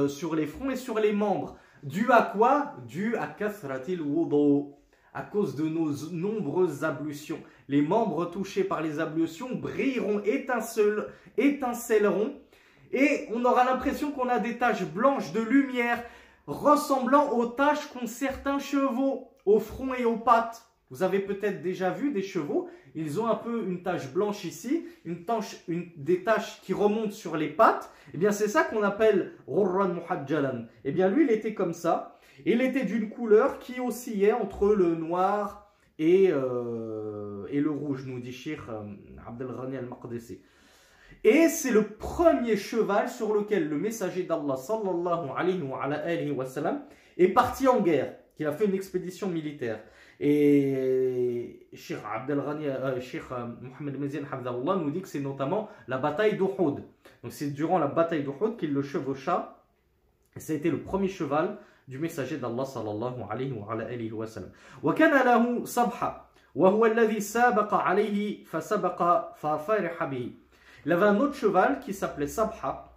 sur les fronts et sur les membres. Dû à quoi? Dû à Kathratil Wudu, à cause de nos nombreuses ablutions. Les membres touchés par les ablutions brilleront, étincelleront et on aura l'impression qu'on a des taches blanches de lumière ressemblant aux taches qu'ont certains chevaux au front et aux pattes. Vous avez peut-être déjà vu des chevaux, ils ont un peu une tache blanche ici, une tache, une, des taches qui remontent sur les pattes. Eh bien, c'est ça qu'on appelle Rurran Muhajjalan. Eh bien, lui, il était comme ça. Il était d'une couleur qui oscillait entre le noir et, euh, et le rouge, nous dit Sheikh euh, Abdel Ghani al-Maqdisi. Et c'est le premier cheval sur lequel le messager d'Allah sallallahu alayhi wa, sallam est parti en guerre, qu'il a fait une expédition militaire. Et Sheikh Abdel Ghani, euh, Sheikh euh, Mohamed Mezin nous dit que c'est notamment la bataille d'Uhud. Donc c'est durant la bataille d'Uhud qu'il le chevaucha. Et ça a été le premier cheval du messager d'Allah sallallahu alayhi wa, sallam. وكان له صبحة وهو الذي سابق عليه فسبق ففرح به il avait un autre cheval qui s'appelait Sabha.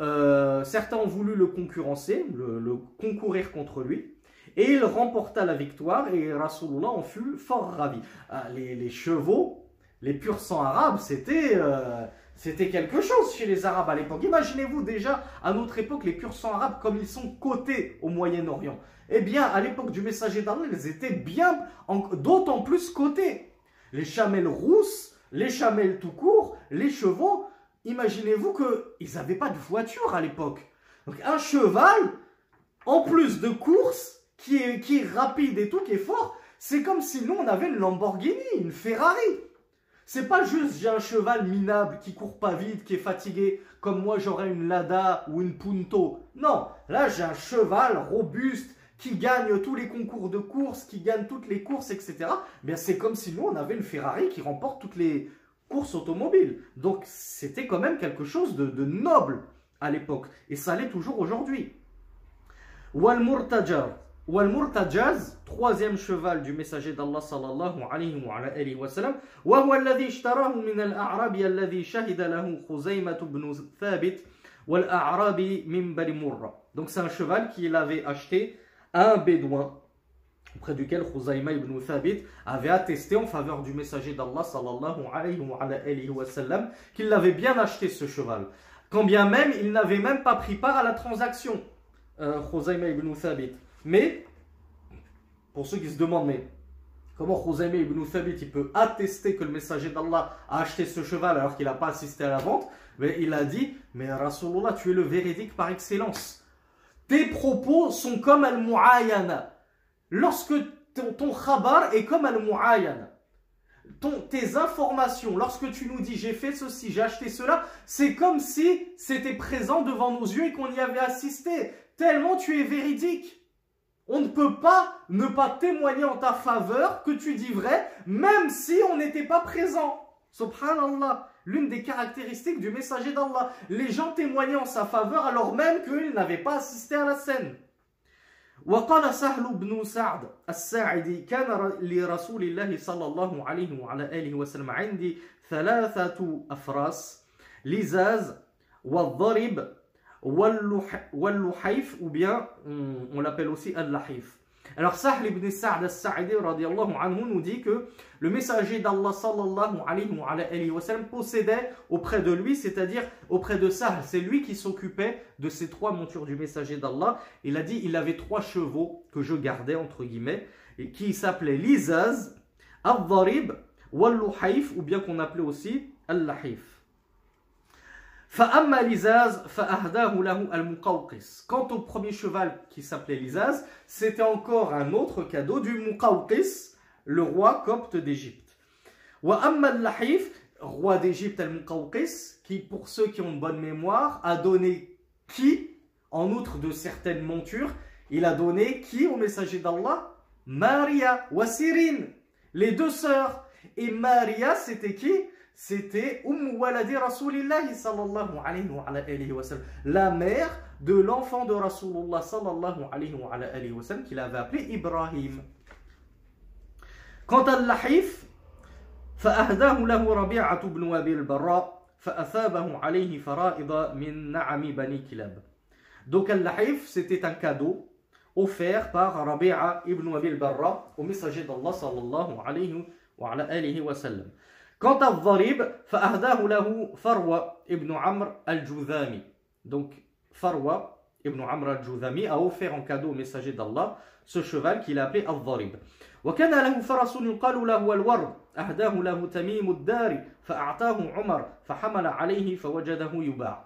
Euh, certains ont voulu le concurrencer, le, concourir contre lui. Et il remporta la victoire et Rasulullah en fut fort ravi. Ah, les, chevaux, les purs sang arabes, c'était euh, c'était quelque chose chez les arabes à l'époque. Imaginez-vous déjà à notre époque les purs sang arabes comme ils sont cotés au Moyen-Orient. Eh bien, à l'époque du messager d'Allah, ils étaient bien, d'autant plus cotés. Les chamelles rousses, les chamelles tout court, les chevaux, imaginez-vous qu'ils n'avaient pas de voiture à l'époque. Donc un cheval, en plus de course, qui est, rapide et tout, qui est fort, c'est comme si nous on avait une Lamborghini, une Ferrari. C'est pas juste j'ai un cheval minable qui court pas vite, qui est fatigué, comme moi j'aurais une Lada ou une Punto. Non, là j'ai un cheval robuste qui gagne tous les concours de course, qui gagne toutes les courses, etc. Bien, c'est comme si nous, on avait une Ferrari qui remporte toutes les courses automobiles. Donc, c'était quand même quelque chose de, noble à l'époque. Et ça l'est toujours aujourd'hui. Wal Murtajar. Wal Murtajaz, troisième cheval du messager d'Allah sallallahu alayhi wa, alayhi wa sallam. وهو الذي اشتراه من الأعراب الذي شهد له خزيمة بن ثابت والأعراب من بني مرة. Donc c'est un cheval qu'il avait acheté un bédouin auprès duquel Khuzayma ibn Thabit avait attesté en faveur du messager d'Allah sallallahu alayhi wa, sallam qu'il l'avait bien acheté ce cheval. Quand bien même il n'avait même pas pris part à la transaction, euh, Khuzayma ibn Thabit. Mais, pour ceux qui se demandent, mais comment Khuzayma ibn Thabit il peut attester que le messager d'Allah a acheté ce cheval alors qu'il n'a pas assisté à la vente? Mais Il a dit, mais Rasulullah, tu es le véridique par excellence. Tes propos sont comme al-mu'ayana. Lorsque ton, khabar est comme al-mu'ayana. tes informations, lorsque tu nous dis j'ai fait ceci, j'ai acheté cela, c'est comme si c'était présent devant nos yeux et qu'on y avait assisté. Tellement tu es véridique. On ne peut pas ne pas témoigner en ta faveur que tu dis vrai, même si on n'était pas présent. Subhanallah l'une des caractéristiques du messager d'Allah. Les gens témoignaient en sa faveur alors même qu'ils n'avaient pas assisté à la scène. وقال سهل بن سعد الساعدي كان لرسول الله صلى الله عليه وعلى آله وسلم عندي ثلاثة أفراس لزاز والضرب Ou bien on, l'appelle aussi Al-Lahif. Alors Sahl ibn Sa'd al-Sa'idi anhu nous dit que le messager d'Allah sallallahu alayhi wa sallam possédait auprès de lui, c'est-à-dire auprès de Sahl. C'est lui qui s'occupait de ces trois montures du messager d'Allah. Il a dit il avait trois chevaux que je gardais entre guillemets et qui s'appelaient l'Izaz, Al-Dharib, ou bien qu'on appelait aussi Al-Lahif. Quant au premier cheval qui s'appelait Lizaz, c'était encore un autre cadeau du Muqawqis, le roi copte d'Égypte. Wa lahif roi d'Égypte al-Muqawqis, qui pour ceux qui ont une bonne mémoire, a donné qui, en outre de certaines montures, il a donné qui au messager d'Allah? Maria wa Sirin, les deux sœurs. Et Maria, c'était qui? C'était Umm Waladi Rasulillahi sallallahu alayhi wa, sallam, la mère de l'enfant de Rasulullah sallallahu alayhi wa, sallam qu'il avait appelé Ibrahim. Quant à l'Ahif, فأهداه له ربيعة بن وابي البراء فأثابه عليه فرائض من نعم بني كلاب. Donc Al-Lahif, c'était un cadeau offert par Rabi'a ibn Wabil Barra au messager d'Allah sallallahu alayhi wa, alihi wa sallam. Quant à Dharib, فأهداه له Farwa ibn Amr al-Judhami. Donc Farwa ibn Amr al-Judhami a offert en cadeau au messager d'Allah ce cheval qu'il a appelé Al-Dharib. وكان له فرس يقال له الورد أهداه له تميم الدار فأعطاه عمر فحمل عليه فوجده يباع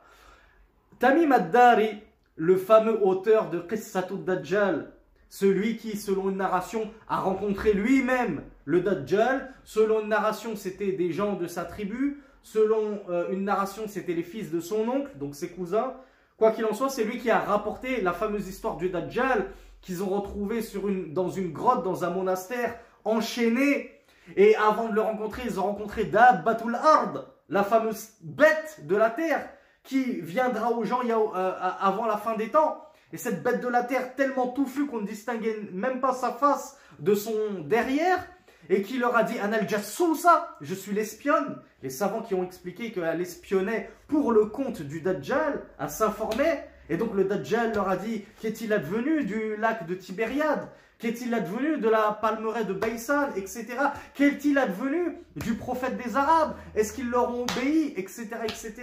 تميم الداري le fameux auteur de Qissatul Dajjal, celui qui, selon une narration, a rencontré lui-même le Dajjal. Selon une narration, c'était des gens de sa tribu. Selon euh, une narration, c'était les fils de son oncle, donc ses cousins. Quoi qu'il en soit, c'est lui qui a rapporté la fameuse histoire du Dajjal qu'ils ont retrouvé sur une, dans une grotte, dans un monastère, enchaîné. Et avant de le rencontrer, ils ont rencontré Dabbatul Ard, la fameuse bête de la terre, qui viendra aux gens euh, avant la fin des temps. Et cette bête de la terre tellement touffue qu'on ne distinguait même pas sa face de son derrière, et qui leur a dit Anal ça, je suis l'espionne. Les savants qui ont expliqué qu'elle espionnait pour le compte du Dajjal, à s'informer. Et donc le Dajjal leur a dit Qu'est-il advenu du lac de Tibériade? Qu'est-il advenu de la palmeraie de Baïsan, etc. Qu'est-il advenu du prophète des Arabes? Est-ce qu'ils leur ont obéi, etc., etc.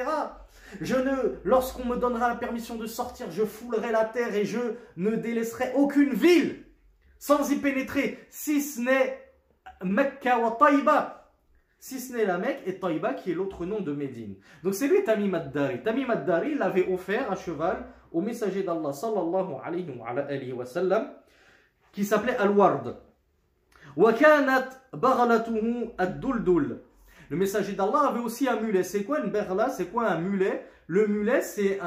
Je ne, lorsqu'on me donnera la permission de sortir, je foulerai la terre et je ne délaisserai aucune ville sans y pénétrer, si ce n'est Mecca ou Taïba. Si ce n'est la Mecque et Taïba qui est l'autre nom de Médine. Donc c'est lui Tamim ad-Dari. Tamim ad-Dari l'avait offert à cheval au messager d'Allah sallallahu alayhi wa, sallam qui s'appelait Al-Ward. وكانت بغلته الدلدل le messager d'Allah avait aussi un mulet. C'est quoi une berla? C'est quoi un mulet? Le mulet, c'est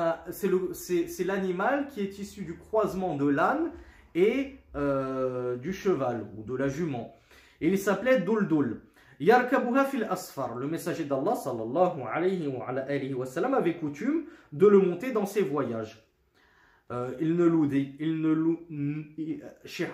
l'animal qui est issu du croisement de l'âne et euh, du cheval ou de la jument. Il s'appelait Duldul. Yarkabuha fil asfar. Le messager d'Allah sallallahu alayhi wa, sallam, avait coutume de le monter dans ses voyages. Euh, il ne loue, il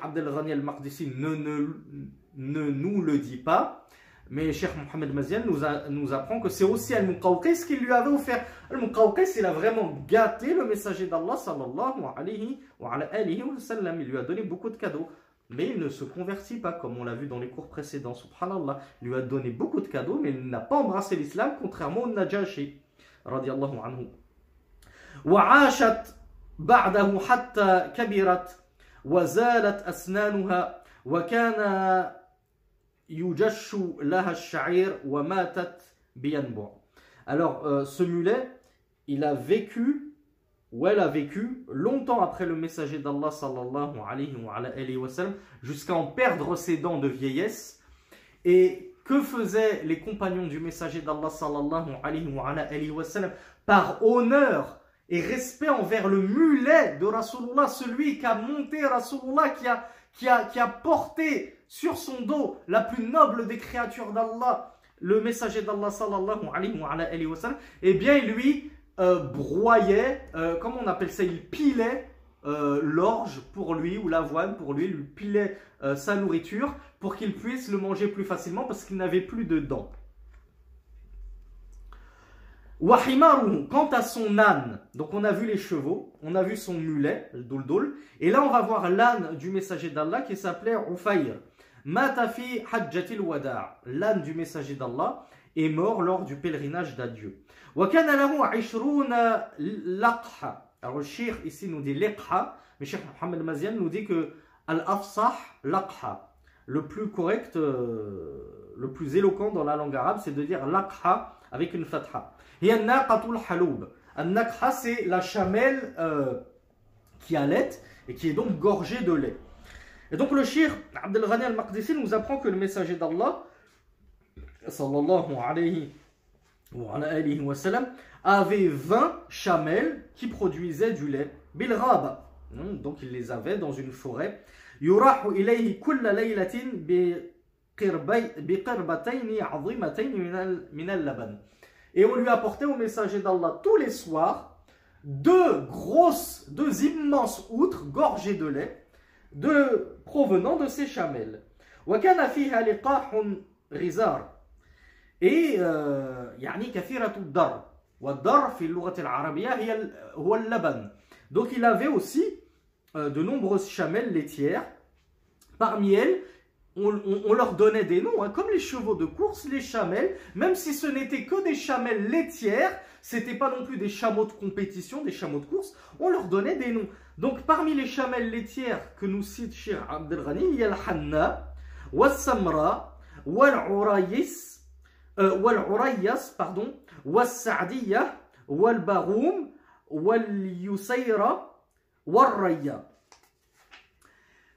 Abdel Ghani al-Maqdisi ne nous le dit pas, mais Cheikh Mohamed Mazian nous, nous apprend que c'est aussi Al-Muqawqis qui lui avait offert. Al-Muqawqis, il a vraiment gâté le messager d'Allah sallallahu alayhi wa, alayhi wa sallam. Il lui a donné beaucoup de cadeaux. Mais il ne se convertit pas, comme on l'a vu dans les cours précédents. Subhanallah, il lui a donné beaucoup de cadeaux, mais il n'a pas embrassé l'islam, contrairement au Najashi. Radiallahu anhu. وعاشت بعده حتى كبرت وزالت أسنانها وكان alors, euh, ce mulet, il a vécu, ou elle a vécu, longtemps après le messager d'Allah sallallahu alayhi wa, jusqu'à en perdre ses dents de vieillesse. Et que faisaient les compagnons du messager d'Allah sallallahu alayhi wa, par honneur et respect envers le mulet de Rasulullah, celui qui a monté Rasulullah, qui a, qui a, porté sur son dos la plus noble des créatures d'Allah, le messager d'Allah sallallahu alayhi wa, sallam, eh bien lui euh, broyait, euh, comment on appelle ça, il pilait euh, l'orge pour lui ou l'avoine pour lui, il lui pilait sa nourriture pour qu'il puisse le manger plus facilement parce qu'il n'avait plus de dents. Wahimaru, quant à son âne, donc on a vu les chevaux, on a vu son mulet, le doldol, et là on va voir l'âne du messager d'Allah qui s'appelait Ufayr. Matafi Hajjatil Wada', l'âne du messager d'Allah, est mort lors du pèlerinage d'adieu. Wakana lahu laqha. Alors le shir ici nous dit liqha, mais Cheikh Mohamed Mazian nous dit que al-afsah laqha. Le plus correct, euh, le plus éloquent dans la langue arabe, c'est de dire laqha avec une fatha. Et an-naqatul haloub. An-naqha, c'est la chamelle euh, qui allait et qui est donc gorgée de lait. Et donc le shir Abdel Ghani al-Maqdisi nous apprend que le messager d'Allah, sallallahu alayhi wa, sallam, avait 20 chamelles qui produisaient du lait. Bilraba. Donc il les avait dans une forêt. Yurahu ilayhi kulla laylatin bi et on lui apportait au messager d'Allah tous les soirs deux grosses, deux immenses outres gorgées de lait de, provenant de ces chamelles. Et euh, donc il avait aussi euh, de nombreuses chamelles laitières. Parmi elles, on, leur donnait des noms, hein, comme les chevaux de course, les chamelles, même si ce n'était que des chamelles laitières, c'était pas non plus des chameaux de compétition, des chameaux de course, on leur donnait des noms. Donc parmi les chamelles laitières que nous cite Shir Abdelghani, il y a le Hanna, Wassamra, Wal-Urayis, euh, Wal-Urayas, pardon, Was-Sa'diyah, Wal-Baroum, Wal-Yusayra, Wal-Raya.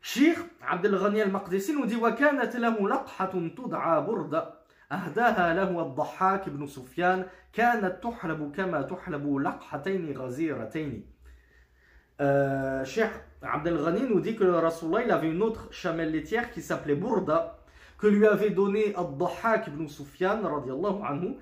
شيخ عبد الغني المقدسي nous وكانت له لقحة تدعى بردة أهداها له الضحاك بن سفيان كانت تحلب كما تحلب لقحتين غزيرتين euh, Cheikh Abdel Ghani nous dit que le Rasulullah il avait une autre chamelle laitière qui s'appelait Burda que lui avait donné Ad-Dahhak ibn Sufyan radiallahu anhu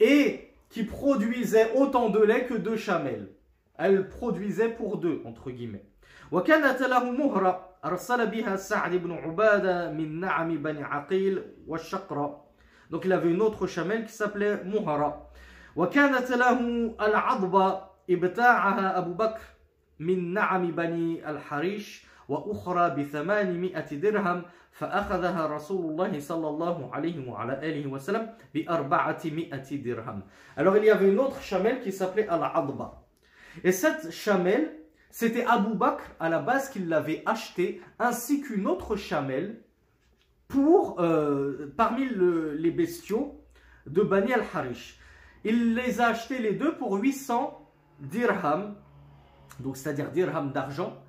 et qui produisait autant de lait que deux chamelles. Elle produisait pour deux entre guillemets. وكانت له مهرة أرسل بها سعد بن عبادة من نعم بني عقيل والشقرة Donc il avait une autre chamelle qui s'appelait Muhara. وكانت له العضبة إبتاعها أبو بكر من نعم بني الحريش وأخرى بثمانمائة درهم فأخذها رسول الله صلى الله عليه وعلى آله وسلم بأربعمائة درهم. Alors il y avait une autre chamelle qui s'appelait Al-Adba. Et cette chamelle, C'était Abu Bakr à la base qui l'avait acheté, ainsi qu'une autre chamelle pour, euh, parmi les bestiaux de Bani al-Harish. Il les a achetés les deux pour 800 dirhams, donc c'est-à-dire dirhams d'argent.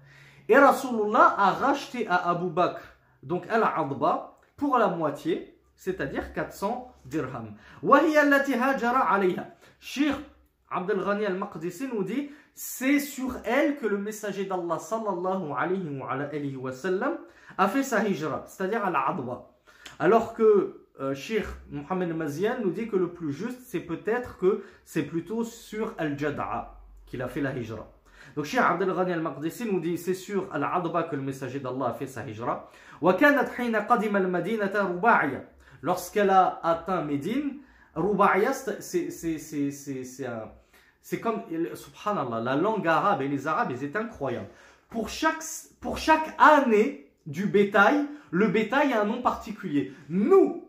Et Rasulullah a racheté à Abu Bakr, donc al-Adba, pour la moitié, c'est-à-dire 400 dirhams. Abdel Ghani al-Maqdisi nous dit c'est sur elle que le messager d'Allah sallallahu alayhi wa, sallam a fait sa hijra, c'est-à-dire à l'Adwa. Alors que euh, Sheikh Mohamed Mazian nous dit que le plus juste, c'est peut-être que c'est plutôt sur Al-Jad'a qu'il a fait la hijra. Donc Sheikh Abdel Ghani al-Maqdisi nous dit c'est sur Al-Adwa que le messager d'Allah a fait sa hijra. Lorsqu'elle a atteint Médine, Ruba'iya, c'est un c'est comme, subhanallah, la langue arabe et les arabes, ils étaient incroyables. Pour chaque, pour chaque année du bétail, le bétail a un nom particulier. Nous,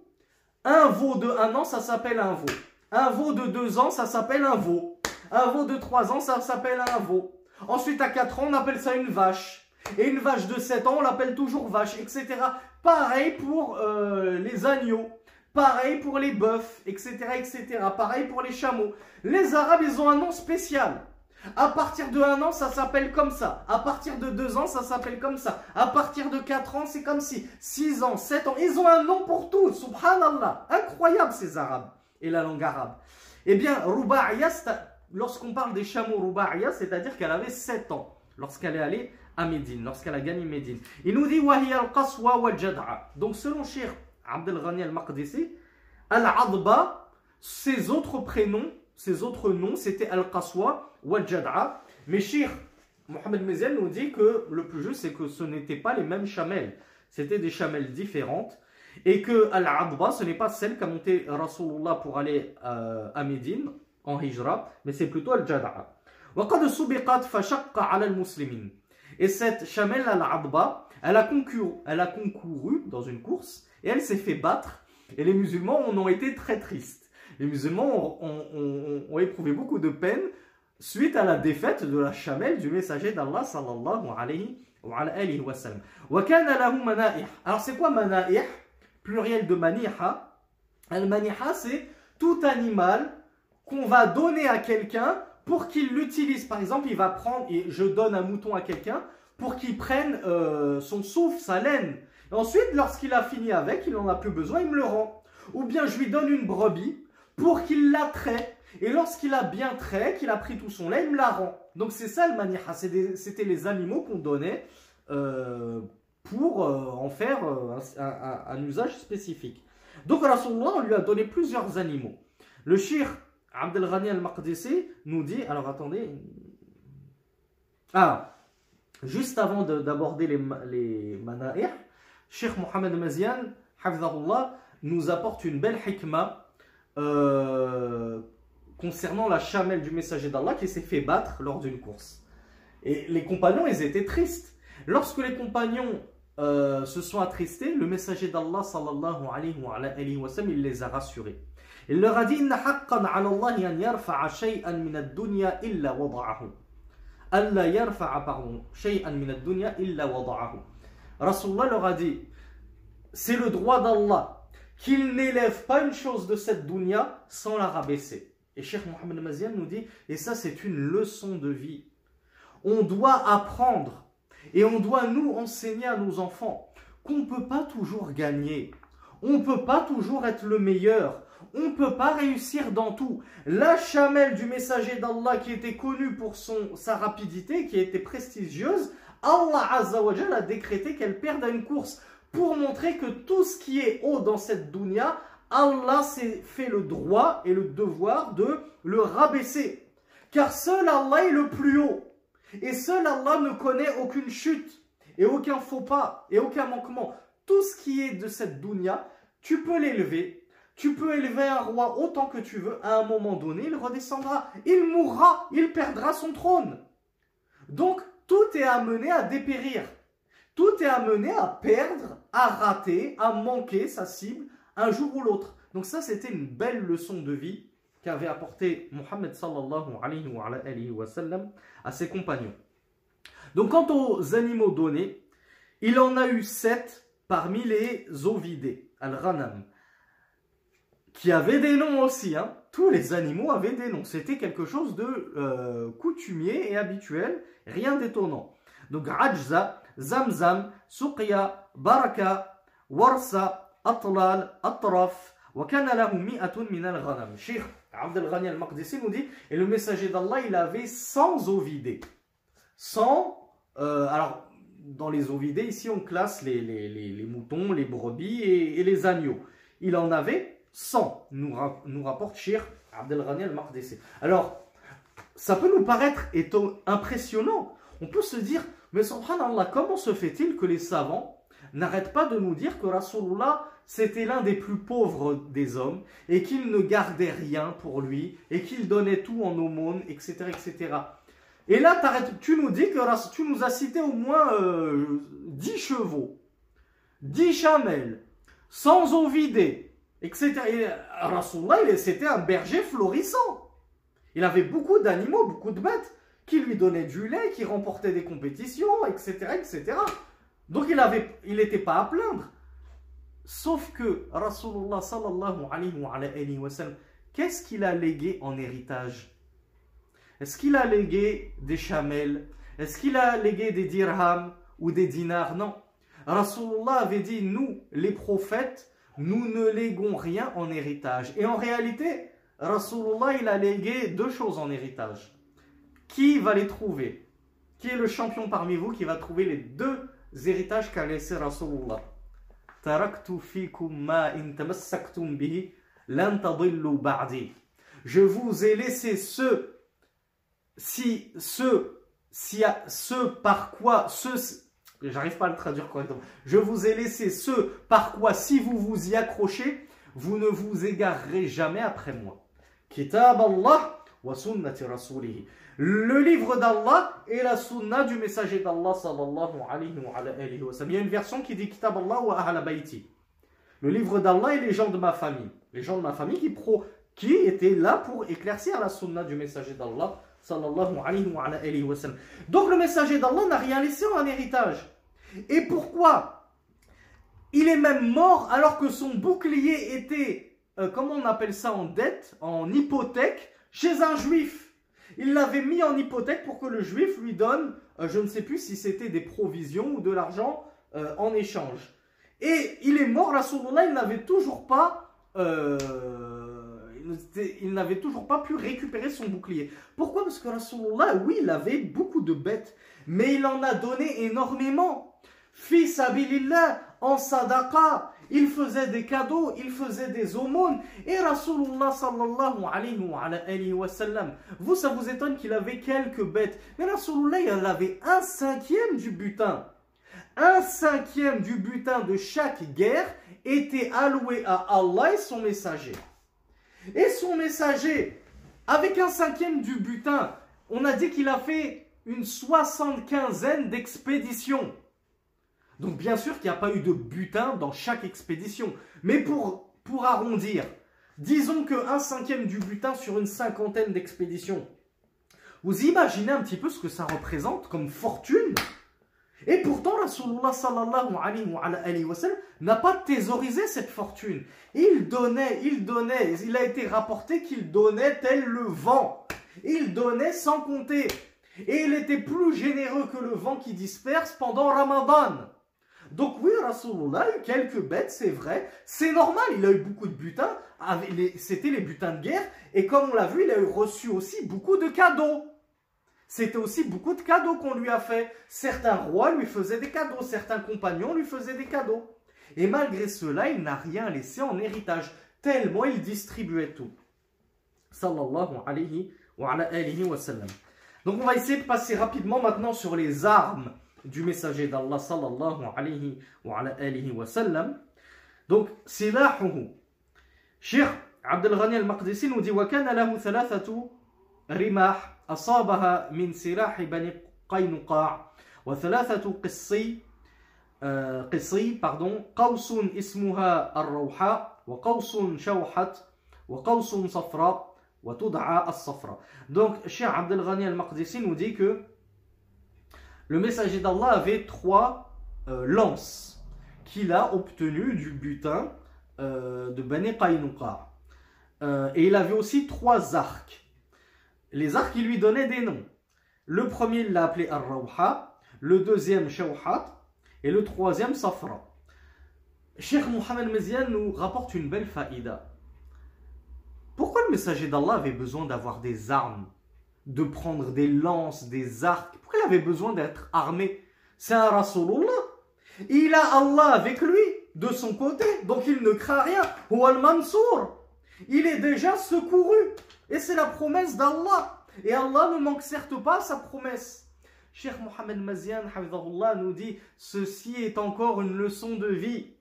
un veau de un an, ça s'appelle un veau. Un veau de deux ans, ça s'appelle un veau. Un veau de trois ans, ça s'appelle un veau. Ensuite, à quatre ans, on appelle ça une vache. Et une vache de sept ans, on l'appelle toujours vache, etc. Pareil pour euh, les agneaux. Pareil pour les bœufs, etc., etc. Pareil pour les chameaux. Les Arabes, ils ont un nom spécial. À partir de un an, ça s'appelle comme ça. À partir de deux ans, ça s'appelle comme ça. À partir de quatre ans, c'est comme si. Six ans, sept ans, ils ont un nom pour tout. Subhanallah. Incroyable ces Arabes et la langue arabe. Eh bien, Ruba'iyya, lorsqu'on parle des chameaux Ruba'iyya, c'est-à-dire qu'elle avait sept ans lorsqu'elle est allée à Médine, lorsqu'elle a gagné Médine. Il nous dit Wahiya al-Qaswa wal-Jad'a. Donc, selon Cheikh Abdel Ghani al-Maqdisi, Al-Adba, ses autres prénoms, ses autres noms, c'était Al-Qaswa ou Al-Jad'a. Mais Shir Mohamed Mezel nous dit que le plus juste, c'est que ce n'étaient pas les mêmes chamelles. C'était des chamelles différentes. Et que Al-Adba, ce n'est pas celle qu'a monté Rasulullah pour aller euh, à Médine, en Hijra, mais c'est plutôt Al-Jad'a. Et cette chamelle Al-Adba, elle a, concouru, elle a concouru dans une course et elle s'est fait battre. Et les musulmans en ont été très tristes. Les musulmans ont, éprouvé beaucoup de peine suite à la défaite de la chamelle du messager d'Allah sallallahu alayhi wa sallam. Alors c'est quoi mana'ih? Pluriel de maniha. Al-maniha c'est tout animal qu'on va donner à quelqu'un pour qu'il l'utilise. Par exemple, il va prendre, et je donne un mouton à quelqu'un pour qu'il prenne euh, son souffle, sa laine. Ensuite, lorsqu'il a fini avec, il n'en a plus besoin, il me le rend. Ou bien je lui donne une brebis pour qu'il la traite. Et lorsqu'il a bien trait, qu'il a pris tout son lait, il me la rend. Donc c'est ça le maniha. C'était les animaux qu'on donnait euh, pour en faire un, usage spécifique. Donc Rasulullah, on lui a donné plusieurs animaux. Le shir Abdel Ghani al-Maqdisi nous dit, alors attendez, ah, juste avant d'aborder les, les Sheikh Mohamed Mazian, nous apporte une belle hikmah euh, concernant la chamelle du messager d'Allah qui s'est fait battre lors d'une course. Et les compagnons, ils étaient tristes. Lorsque les compagnons euh, se sont attristés, le messager d'Allah sallallahu alayhi wa, sallam, il les a rassurés. Il leur a dit Allah an pardon, shay'an min ad-dunya illa wada'ahu. Rasulullah leur a dit c'est le droit d'Allah qu'il n'élève pas une chose de cette dunya sans la rabaisser. Et Cheikh Mohamed Mazian nous dit, et ça c'est une leçon de vie. On doit apprendre et on doit nous enseigner à nos enfants qu'on ne peut pas toujours gagner. On ne peut pas toujours être le meilleur. On ne peut pas réussir dans tout. La chamelle du messager d'Allah qui était connue pour son, sa rapidité, qui était prestigieuse, Allah a décrété qu'elle perde à une course pour montrer que tout ce qui est haut dans cette dunya, Allah s'est fait le droit et le devoir de le rabaisser. Car seul Allah est le plus haut. Et seul Allah ne connaît aucune chute et aucun faux pas et aucun manquement. Tout ce qui est de cette dunya, tu peux l'élever. Tu peux élever un roi autant que tu veux. À un moment donné, il redescendra. Il mourra. Il perdra son trône. Donc, tout est amené à dépérir. Tout est amené à perdre, à rater, à manquer sa cible un jour ou l'autre. Donc ça, c'était une belle leçon de vie qu'avait apporté Mohammed sallallahu alayhi wa, à ses compagnons. Donc quant aux animaux donnés, il en a eu sept parmi les ovidés, al-ghanam, qui avaient des noms aussi. Hein Tous les animaux avaient des noms. C'était quelque chose de euh, coutumier et habituel, rien d'étonnant. Donc Ajza, Zamzam, Suqya, Baraka, Warsa, Atlal, Atraf, وكان له مئة من الغنم. Cheikh Abdel Ghani al-Maqdisi nous dit et le messager d'Allah il avait 100 ovidés. 100 euh, alors dans les ovidés ici on classe les, les, les, les moutons, les brebis et, et, les agneaux. Il en avait 100 nous, nous rapporte Cheikh Abdel Ghani al-Maqdisi. Alors ça peut nous paraître impressionnant. On peut se dire mais subhanallah, comment se fait-il que les savants n'arrêtent pas de nous dire que Rasulullah, c'était l'un des plus pauvres des hommes et qu'il ne gardait rien pour lui et qu'il donnait tout en aumône, etc. etc. Et là, tu nous dis que tu nous as cité au moins euh, 10 chevaux, 10 chamelles, 100 ovidés, etc. Et Rasulullah, c'était un berger florissant. Il avait beaucoup d'animaux, beaucoup de bêtes qui lui donnait du lait, qui remportait des compétitions, etc. etc. Donc il n'était il pas à plaindre. Sauf que Rasulullah sallallahu alayhi wa, sallam, qu'est-ce qu'il a légué en héritage? Est-ce qu'il a légué des chamelles? Est-ce qu'il a légué des dirhams ou des dinars? Non. Rasulullah avait dit, nous, les prophètes, nous ne léguons rien en héritage. Et en réalité, Rasulullah, il a légué deux choses en héritage. Qui va les trouver? Qui est le champion parmi vous qui va trouver les deux héritages qu'a laissé Rasulullah? Je vous ai laissé ce, si, ce, si, ce par quoi, ce, j'arrive pas à le traduire correctement. Je vous ai laissé ce par quoi, si vous vous y accrochez, vous ne vous égarerez jamais après moi. Kitab Allah wa sunnati rasulihi le livre d'Allah et la sunna du messager d'Allah sallallahu alayhi wa. Il y a une version qui dit Kitab Allah wa ahla bayti. Le livre d'Allah et les gens de ma famille. Les gens de ma famille qui, qui étaient là pour éclaircir la sunna du messager d'Allah sallallahu. Donc le messager d'Allah n'a rien laissé en héritage. Et pourquoi Il est même mort alors que son bouclier était, euh, comment on appelle ça, en dette, en hypothèque, chez un juif. Il l'avait mis en hypothèque pour que le juif lui donne, euh, je ne sais plus si c'était des provisions ou de l'argent euh, en échange. Et il est mort, Rasulullah, il n'avait toujours pas... il n'avait toujours pas pu récupérer son bouclier. Pourquoi? Parce que Rasulullah, oui, il avait beaucoup de bêtes, mais il en a donné énormément. fils abilillah, en sadaqa, il faisait des cadeaux, il faisait des aumônes. Et Rasulullah sallallahu alayhi wa, sallam, vous, ça vous étonne qu'il avait quelques bêtes. Mais Rasulullah, il avait un cinquième du butin. Un cinquième du butin de chaque guerre était alloué à Allah et son messager. Et son messager, avec un cinquième du butin, on a dit qu'il a fait une soixante-quinzaine d'expéditions. Donc bien sûr qu'il n'y a pas eu de butin dans chaque expédition. Mais pour, pour arrondir, disons qu'un cinquième du butin sur une cinquantaine d'expéditions. Vous imaginez un petit peu ce que ça représente comme fortune? Et pourtant, Rasulullah sallallahu alayhi wa sallam n'a pas thésaurisé cette fortune. Il donnait, il donnait, il a été rapporté qu'il donnait tel le vent. Il donnait sans compter. Et il était plus généreux que le vent qui disperse pendant Ramadan. Donc oui, Rasulullah a eu quelques bêtes, c'est vrai. C'est normal, il a eu beaucoup de butins. C'était les butins de guerre. Et comme on l'a vu, il a eu reçu aussi beaucoup de cadeaux. C'était aussi beaucoup de cadeaux qu'on lui a fait. Certains rois lui faisaient des cadeaux, certains compagnons lui faisaient des cadeaux. Et malgré cela, il n'a rien laissé en héritage, tellement il distribuait tout. Sallallahu alayhi wa, alayhi wa sallam. Donc on va essayer de passer rapidement maintenant sur les armes du messager d'Allah sallallahu alayhi wa, wa sallam. Donc, silahuhu. Cheikh Abdel Ghani al-Maqdisi nous dit « Wa kana lahu thalathatu rimah » أصابها من سلاح بني قينقاع وثلاثة قصي قصي pardon قوس اسمها الروحاء وقوس شوحت وقوس صفراء وتدعى الصفراء donc Cheikh Abdel Ghani al-Maqdisi nous dit que le messager d'Allah avait trois euh, lances qu'il a obtenues du butin euh, de Bani Qaynuqa. Euh, et il avait aussi trois arcs. Les arcs, il lui donnaient des noms. Le premier, l'a appelé Ar-Rawha, le deuxième, Shawhat, et le troisième, Safra. Cheikh Mohamed Mezian nous rapporte une belle faïda. Pourquoi le messager d'Allah avait besoin d'avoir des armes de prendre des lances, des arcs? Pourquoi il avait besoin d'être armé? C'est un Rasulullah. Il a Allah avec lui, de son côté, donc il ne craint rien. Ou Mansour. Il est déjà secouru. Et c'est la promesse d'Allah. Et Allah ne manque certes pas sa promesse. Cheikh Mohamed Mazian nous dit Ceci est encore une leçon de vie.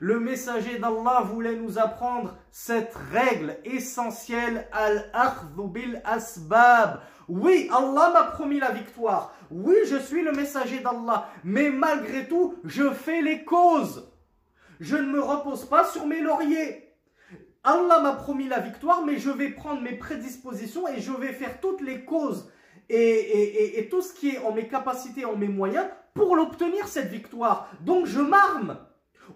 Le messager d'Allah voulait nous apprendre cette règle essentielle al bil asbab. Oui, Allah m'a promis la victoire. Oui, je suis le messager d'Allah. Mais malgré tout, je fais les causes. Je ne me repose pas sur mes lauriers. Allah m'a promis la victoire, mais je vais prendre mes prédispositions et je vais faire toutes les causes et, tout ce qui est en mes capacités, en mes moyens pour l'obtenir cette victoire. Donc je m'arme.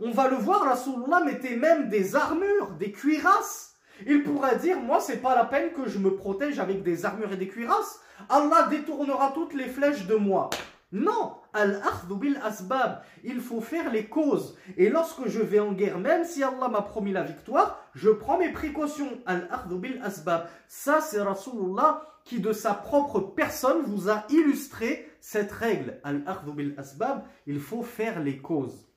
On va le voir, Rasulullah mettait même des armures, des cuirasses. Il pourrait dire, moi, c'est pas la peine que je me protège avec des armures et des cuirasses. Allah détournera toutes les flèches de moi. Non, al bil asbab, il faut faire les causes. Et lorsque je vais en guerre, même si Allah m'a promis la victoire, je prends mes précautions. al bil asbab. Ça, c'est Rasulullah qui, de sa propre personne, vous a illustré cette règle. al bil asbab, il faut faire les causes.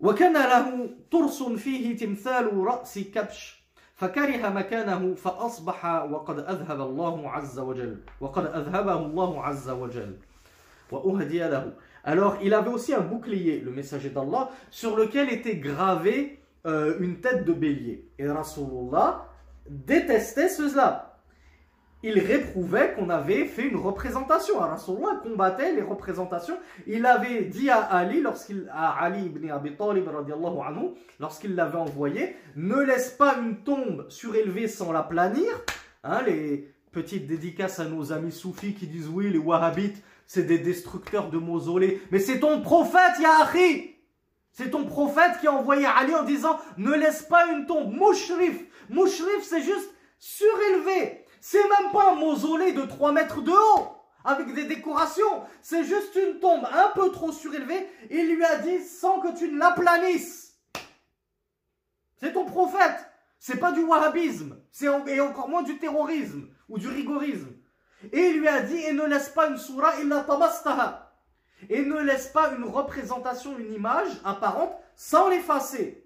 وكان له ترس فيه تمثال رأس كبش فكره مكانه فأصبح وقد أذهب الله عز وجل وقد أذهبه الله عز وجل وأهدي له alors, il avait aussi un bouclier, le messager d'Allah, sur lequel était gravé euh, une tête de bélier. Et Rasulullah détestait cela il réprouvait qu'on avait fait une représentation. Rasulullah combattait les représentations. Il avait dit à Ali, lorsqu'il, à Ali ibn Abi Talib, anhu, lorsqu'il l'avait envoyé, ne laisse pas une tombe surélevée sans la planir. Hein, les petites dédicaces à nos amis soufis qui disent oui, les wahhabites, c'est des destructeurs de mausolées. Mais c'est ton prophète, Yahri C'est ton prophète qui a envoyé Ali en disant ne laisse pas une tombe. Mouchrif. Mouchrif, c'est juste surélevé. C'est même pas un mausolée de 3 mètres de haut avec des décorations. C'est juste une tombe un peu trop surélevée. Il lui a dit sans que tu ne l'aplanisses. C'est ton prophète. C'est pas du wahhabisme. Et encore moins du terrorisme ou du rigorisme. Et il lui a dit et ne laisse pas une surah illa tamastaha. et ne laisse pas une représentation, une image apparente sans l'effacer.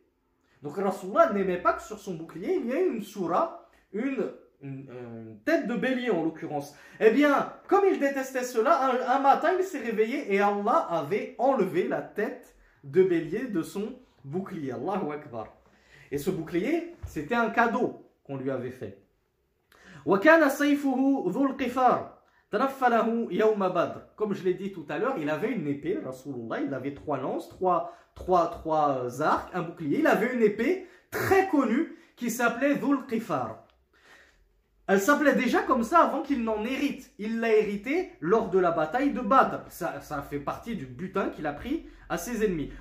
Donc Rasulullah n'aimait pas que sur son bouclier il y ait une surah, une, tête de bélier en l'occurrence. Eh bien, comme il détestait cela, un, matin il s'est réveillé et Allah avait enlevé la tête de bélier de son bouclier. Allahu Akbar. Et ce bouclier, c'était un cadeau qu'on lui avait fait. Comme je l'ai dit tout à l'heure, il avait une épée, Rasulullah, il avait trois lances, trois, trois, trois arcs, un bouclier. Il avait une épée très connue qui s'appelait Dhul Qifar. Elle s'appelait déjà comme ça avant qu'il n'en hérite. Il l'a hérité lors de la bataille de Badr. Ça, ça fait partie du butin qu'il a pris à ses ennemis.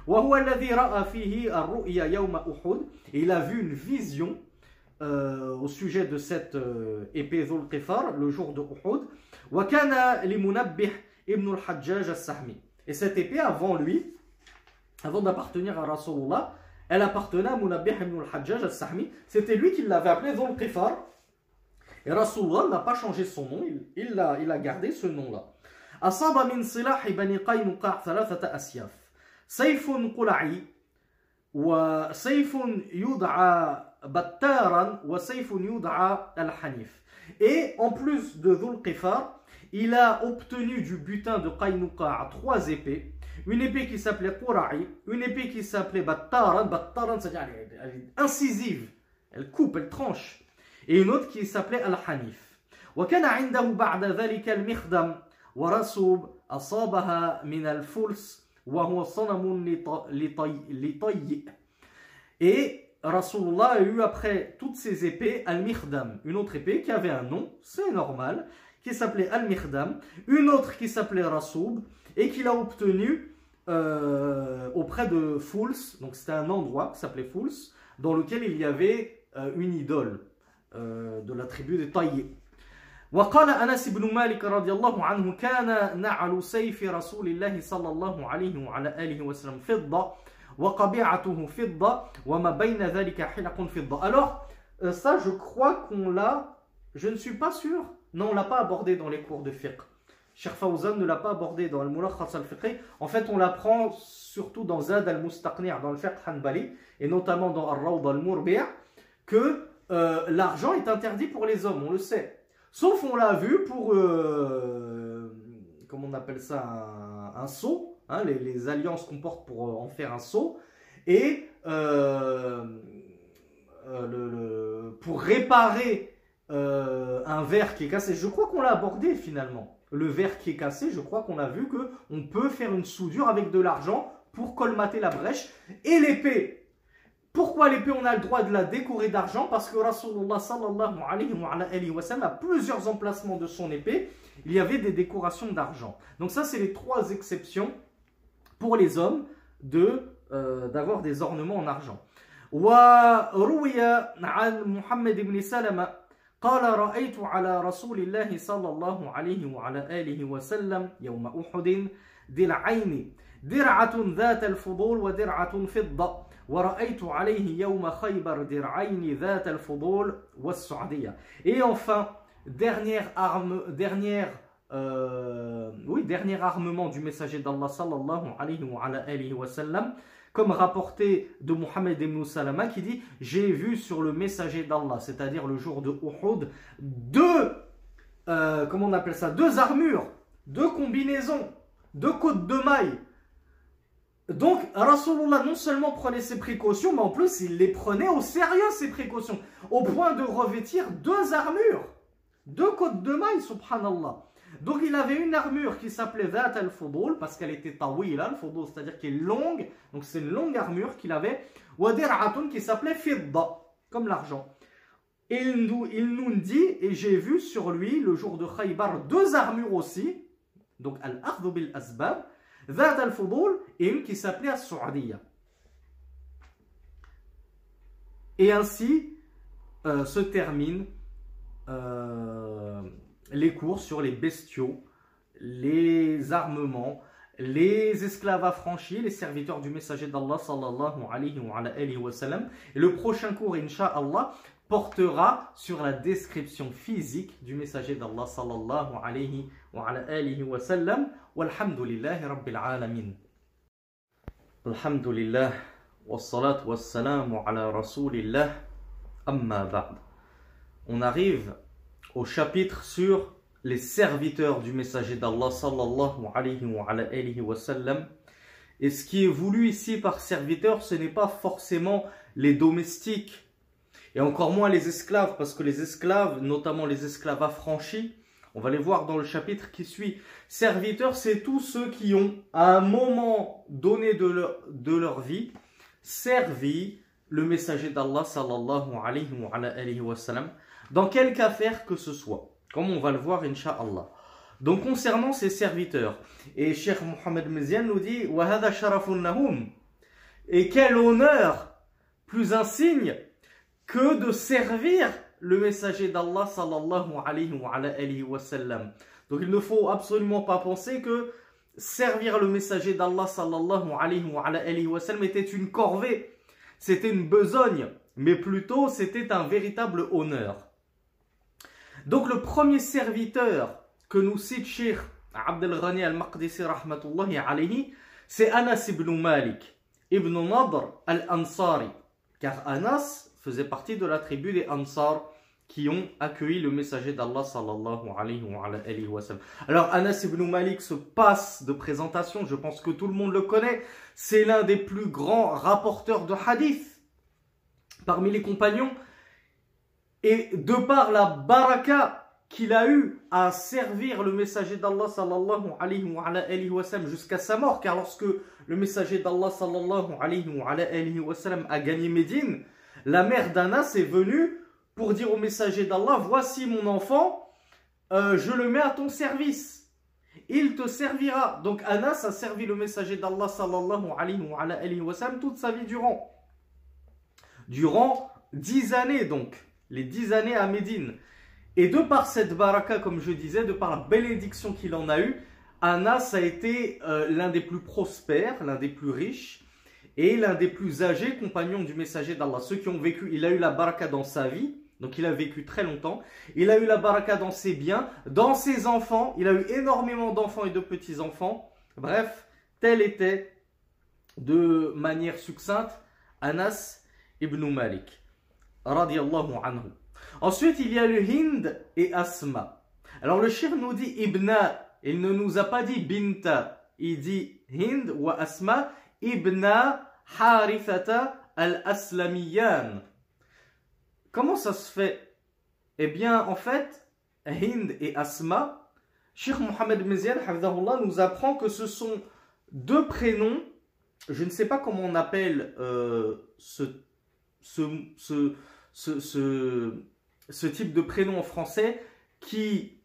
Et il a vu une vision euh, au sujet de cette euh, épée Dhul Qifar le jour de Uhud. Et cette épée, avant lui, avant d'appartenir à Rasulullah, elle appartenait à Munabbih ibn al-Hajjaj al-Sahmi. C'était lui qui l'avait appelé Dhul Qifar. Et Rasulullah n'a pas changé son nom, il, a, il a gardé ce nom-là. أصاب من صلاح بني قينقاع ثلاثة أسياف سيف قلعي وسيف يدعى بتارا وسيف يدعى الحنيف Et en plus de Dhul Qifar, il a obtenu du butin de Qaynuqa trois épées. Une épée qui s'appelait Qura'i, une épée qui s'appelait Battaran. Battaran, c'est-à-dire elle est incisive, elle coupe, elle tranche. Et une autre qui s'appelait Al-Hanif. وكان عنده بعد ذلك المخدم ورسوب أصابها من الفلس وهو صنم لطي Et Rasulullah a eu après toutes ces épées Al-Mikhdam, une autre épée qui avait un nom, c'est normal, qui s'appelait Al-Mikhdam, une autre qui s'appelait Rasoub, et qu'il a obtenu euh, auprès de Fouls, donc c'était un endroit qui s'appelait Fouls, dans lequel il y avait euh, une idole euh, de la tribu des Taïs. وقال أنس بن مالك رضي الله عنه كان نعل سيف رسول الله صلى الله عليه وعلى آله وسلم فضة Alors, euh, ça, je crois qu'on l'a. Je ne suis pas sûr. Non, on l'a pas abordé dans les cours de fiqh. Cheikh Fawzan ne l'a pas abordé dans Al-Mulakhas al-Fiqhi. En fait, on l'apprend surtout dans Zad al-Mustaqni' dans le fiqh Hanbali et notamment dans Ar-Rawd al-Murbi' que euh, l'argent est interdit pour les hommes, on le sait. Sauf on l'a vu pour euh, comment on appelle ça un, un sceau hein, les, alliances qu'on porte pour euh, en faire un sceau, et pour réparer un verre qui est cassé. Je crois qu'on l'a abordé finalement le verre qui est cassé, je crois qu'on a vu que on peut faire une soudure avec de l'argent pour colmater la brèche. Et l'épée, pourquoi l'épée? On a le droit de la décorer d'argent Parce que Rasulullah sallallahu alayhi wa sallam a plusieurs emplacements de son épée, il y avait des décorations d'argent. Donc ça c'est les trois exceptions pour les hommes de euh, d'avoir des ornements en argent. قال رأيت على رسول الله صلى الله عليه وعلى آله وسلم يوم أحد درعين درعة ذات الفضول ودرعة فضة ورأيت عليه يوم خيبر درعين ذات الفضول والسعدية Et enfin, dernière arme, dernière euh, oui, dernier armement du messager d'Allah sallallahu alayhi wa, comme rapporté de Mohammed ibn Salama qui dit J'ai vu sur le messager d'Allah, c'est-à-dire le jour de Uhud, deux, euh, deux armures, deux combinaisons, deux côtes de mailles. Donc, Rasulullah non seulement prenait ses précautions, mais en plus il les prenait au sérieux, ces précautions, au point de revêtir deux armures, deux côtes de mailles, subhanallah. Donc il avait une armure qui s'appelait Zat al-Fudul parce qu'elle était tawila, al-Fudul, c'est-à-dire qu'elle est longue. Donc c'est une longue armure qu'il avait. Wadir'atun qui s'appelait Fidda, comme l'argent. Et il nous, dit, et j'ai vu sur lui le jour de Khaybar deux armures aussi. Donc al-Akhdhu bil Asbab, Zat al-Fudul et une qui s'appelait As-Su'adiyya. Et ainsi euh, se termine. Euh, les cours sur les bestiaux, les armements, les esclaves affranchis, les serviteurs du messager d'Allah sallallahu alayhi wa, alayhi sallam. Et le prochain cours, Inch'Allah, portera sur la description physique du messager d'Allah sallallahu alayhi wa ala alihi wa sallam. Walhamdulillahi rabbil alamin. Alhamdulillah. Wassalat wassalamu ala rasulillah. Amma ba'd. On arrive au chapitre sur les serviteurs du messager d'Allah sallallahu alayhi wa sallam. Et ce qui est voulu ici par serviteur, ce n'est pas forcément les domestiques et encore moins les esclaves, parce que les esclaves, notamment les esclaves affranchis, on va les voir dans le chapitre qui suit. Serviteurs, c'est tous ceux qui ont, à un moment donné de leur, de leur vie, servi le messager d'Allah sallallahu alayhi wa, sallam, dans quelque affaire que ce soit, comme on va le voir, inshallah. Donc concernant ces serviteurs, et Cheikh Mohamed Mezian nous dit Wahada sharafun Et quel honneur plus insigne que de servir le messager d'Allah sallallahu alayhi wa, sallam. Donc il ne faut absolument pas penser que servir le messager d'Allah sallallahu alayhi wa, sallam était une corvée, c'était une besogne, mais plutôt c'était un véritable honneur. Donc le premier serviteur que nous cite Sheikh Abdel Ghani al-Maqdisi rahmatullahi alayhi, c'est Anas ibn Malik ibn Nadr al-Ansari. Car Anas faisait partie de la tribu des Ansar qui ont accueilli le messager d'Allah sallallahu alayhi wa, sallam. Alors Anas ibn Malik se passe de présentation, je pense que tout le monde le connaît, c'est l'un des plus grands rapporteurs de hadith parmi les compagnons et de par la baraka qu'il a eu à servir le messager d'Allah sallallahu alayhi wa, sallam jusqu'à sa mort car lorsque le messager d'Allah sallallahu alayhi wa, sallam a gagné Médine la mère d'Anas est venue pour dire au messager d'Allah, voici mon enfant, euh, je le mets à ton service. Il te servira. Donc Anas a servi le messager d'Allah sallallahu alayhi wa, sallam toute sa vie durant. Durant dix années donc, les dix années à Médine. Et de par cette baraka, comme je disais, de par la bénédiction qu'il en a eue, Anas a été euh, l'un des plus prospères, l'un des plus riches, et l'un des plus âgés compagnons du messager d'Allah. Ceux qui ont vécu, il a eu la baraka dans sa vie, donc il a vécu très longtemps. Il a eu la baraka dans ses biens, dans ses enfants. Il a eu énormément d'enfants et de petits-enfants. Bref, tel était, de manière succincte, Anas ibn Malik. Ensuite, il y a le Hind et Asma. Alors le shir nous dit Ibna. Il ne nous a pas dit Binta. Il dit Hind ou Asma. Ibna Harithata al-Aslamiyan. Comment ça se fait? Eh bien, en fait, Hind et Asma, Sheikh Mohamed Mezian nous apprend que ce sont deux prénoms, je ne sais pas comment on appelle euh, ce, type de prénom en français, qui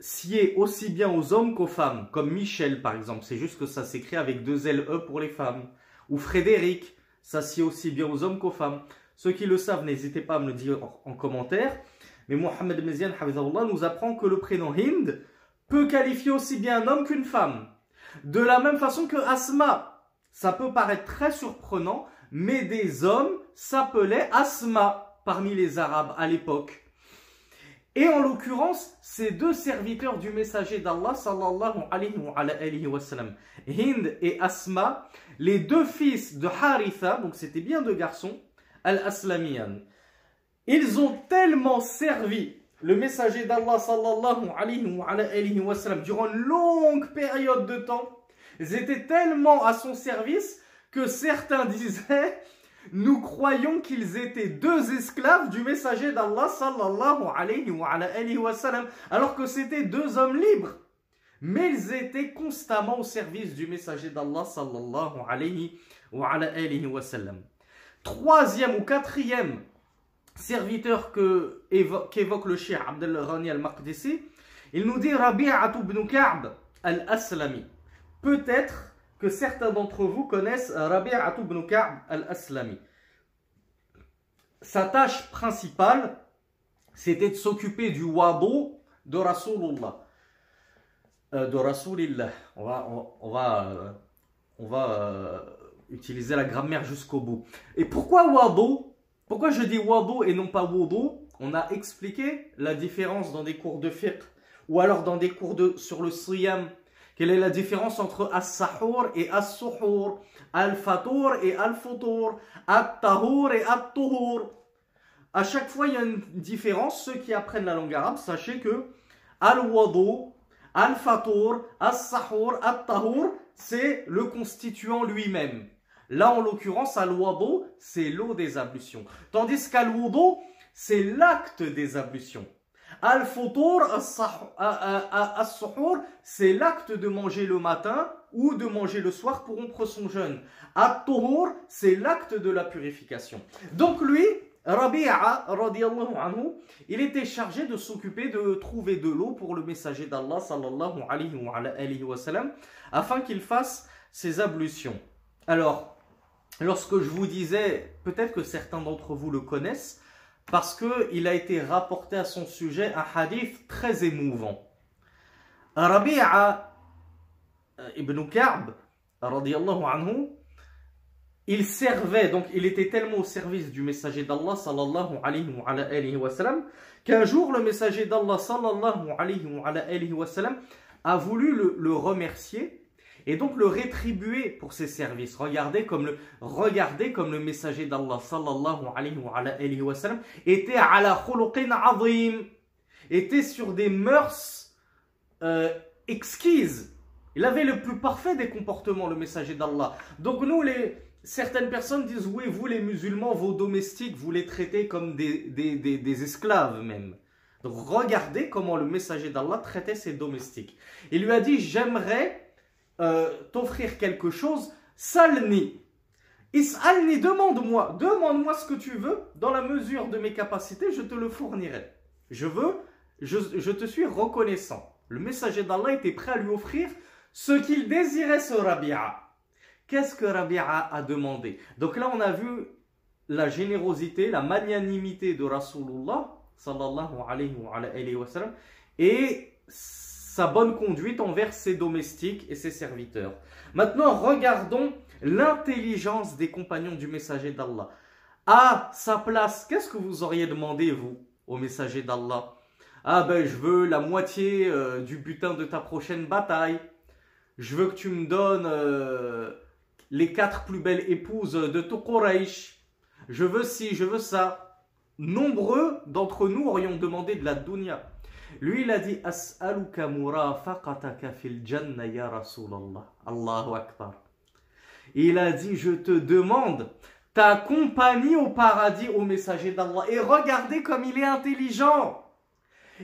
sied aussi bien aux hommes qu'aux femmes, comme Michel par exemple. C'est juste que ça s'écrit avec deux LE pour les femmes ou Frédéric, ça sied aussi bien aux hommes qu'aux femmes. Ceux qui le savent, n'hésitez pas à me le dire en, commentaire. Mais Mohamed Mezian nous apprend que le prénom Hind peut qualifier aussi bien un homme qu'une femme. De la même façon que Asma. Ça peut paraître très surprenant, mais des hommes s'appelaient Asma parmi les Arabes à l'époque. Et en l'occurrence, ces deux serviteurs du messager d'Allah, sallallahu alayhi wa Hind et Asma, les deux fils de Haritha, donc c'était bien deux garçons, al-Aslamiyan, ils ont tellement servi le messager d'Allah, sallallahu alayhi wa durant une longue période de temps, ils étaient tellement à son service que certains disaient nous croyons qu'ils étaient deux esclaves du messager d'Allah sallallahu alayhi wa, sallam, alors que c'était deux hommes libres. Mais ils étaient constamment au service du messager d'Allah sallallahu alayhi wa, sallam. Troisième ou quatrième serviteur qu'évoque le cheikh Abdel Rani al-Maqdisi, il nous dit Rabi'at ibn Ka'b al-Aslami. Peut-être que certains d'entre vous connaissent Rabi'a ibn Ka'b al-Aslami. Sa tâche principale, c'était de s'occuper du wado de Rasulullah. Euh, de Rasulillah. On va, on, va, euh, on va euh, utiliser la grammaire jusqu'au bout. Et pourquoi wado? Pourquoi je dis wado et non pas wudu On a expliqué la différence dans des cours de fiqh ou alors dans des cours de, sur le siyam. Quelle est la différence entre as-sahur et as-suhur, al-fatour et al-futur, at-tahur et at-tuhur? À chaque fois, il y a une différence. Ceux qui apprennent la langue arabe, sachez que al-wadu, al-fatour, as-sahur, at-tahur, c'est le constituant lui-même. Là, en l'occurrence, al-wadu, c'est l'eau des ablutions. Tandis qu'al-wudu, c'est l'acte des ablutions. Al-futur, as-suhur, c'est l'acte de manger le matin ou de manger le soir pour rompre son jeûne. At-tuhur, c'est l'acte de la purification. Donc lui, Rabi'a, anhu, il était chargé de s'occuper de trouver de l'eau pour le messager d'Allah, sallallahu alayhi wa, sallam, afin qu'il fasse ses ablutions. Alors, lorsque je vous disais, peut-être que certains d'entre vous le connaissent, parce qu'il a été rapporté à son sujet un hadith très émouvant. Rabi'a euh, ibn Ka'b, anhu, il servait, donc il était tellement au service du messager d'Allah, sallallahu alayhi wa, sallam, qu'un jour le messager d'Allah, sallallahu alayhi wa, a voulu le remercier et donc le rétribuer pour ses services. Regardez comme le, regardez comme le messager d'Allah sallallahu alayhi wa, était khuluqin azim, était sur des mœurs euh, exquises. Il avait le plus parfait des comportements, le messager d'Allah. Donc nous, les, certaines personnes disent, oui, vous les musulmans, vos domestiques, vous les traitez comme des, des, des, des esclaves même. Donc regardez comment le messager d'Allah traitait ses domestiques. Il lui a dit, j'aimerais euh, t'offrir quelque chose, salni. Is'alni, demande-moi, demande-moi ce que tu veux, dans la mesure de mes capacités, je te le fournirai. Je veux, je, je te suis reconnaissant. Le messager d'Allah était prêt à lui offrir ce qu'il désirait, ce Rabi'a. Qu'est-ce que Rabi'a a demandé? Donc là, on a vu la générosité, la magnanimité de Rasulullah, sallallahu alayhi wa sallam, et sa bonne conduite envers ses domestiques et ses serviteurs. Maintenant, regardons l'intelligence des compagnons du messager d'Allah. À sa place, qu'est-ce que vous auriez demandé, vous, au messager d'Allah? Ah ben, je veux la moitié euh, du butin de ta prochaine bataille. Je veux que tu me donnes euh, les quatre plus belles épouses de tout Je veux ci, je veux ça. Nombreux d'entre nous aurions demandé de la dunya. Lui, il a dit As'aluka murafaqataka fil janna ya. Allahu Akbar. Il a dit Je te demande ta compagnie au paradis, au messager d'Allah. Et regardez comme il est intelligent.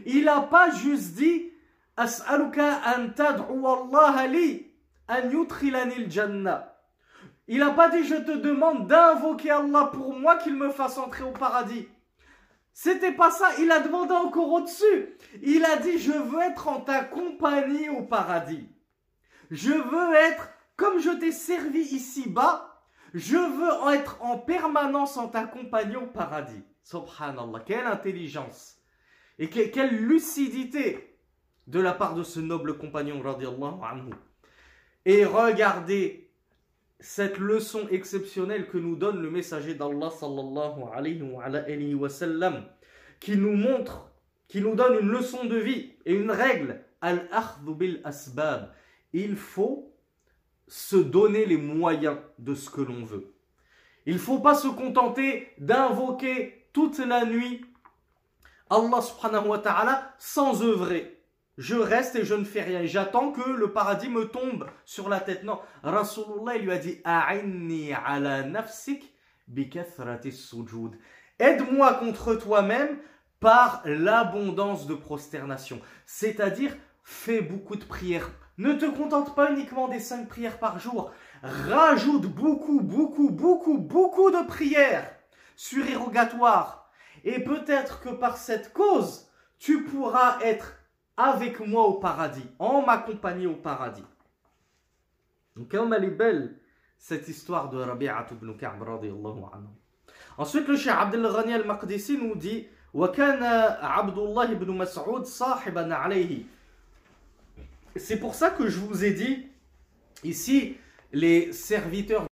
Il n'a pas juste dit As'aluka an tad'u Allah li an yudkhilani al-jannah. Il n'a pas dit Je te demande d'invoquer Allah pour moi qu'il me fasse entrer au paradis. C'était pas ça, il a demandé encore au-dessus. Il a dit, je veux être en ta compagnie au paradis. Je veux être, comme je t'ai servi ici-bas, je veux être en permanence en ta compagnie au paradis. Subhanallah, quelle intelligence et quelle lucidité de la part de ce noble compagnon, radiallahu anhu. Et regardez cette leçon exceptionnelle que nous donne le messager d'Allah sallallahu alayhi wa, qui nous montre, qui nous donne une leçon de vie et une règle, al bil asbab. Il faut se donner les moyens de ce que l'on veut. Il ne faut pas se contenter d'invoquer toute la nuit Allah subhanahu wa ta'ala sans œuvrer je reste et je ne fais rien. J'attends que le paradis me tombe sur la tête. Non, Rasulullah lui a dit ala nafsik sujud. Aide-moi contre toi-même par l'abondance de prosternation. C'est-à-dire, fais beaucoup de prières. Ne te contente pas uniquement des cinq prières par jour. Rajoute beaucoup, beaucoup, beaucoup, beaucoup de prières surérogatoires. Et peut-être que par cette cause, tu pourras être avec moi au paradis, en ma compagnie au paradis. Donc, comme elle est belle, cette histoire de Rabi'at ibn Ka'b radiallahu anhu. Ensuite, le Cheikh Abdel Ghani al-Maqdisi nous dit وكان عبد الله ibn Mas'ud صاحبا عليه. C'est pour ça que je vous ai dit ici les serviteurs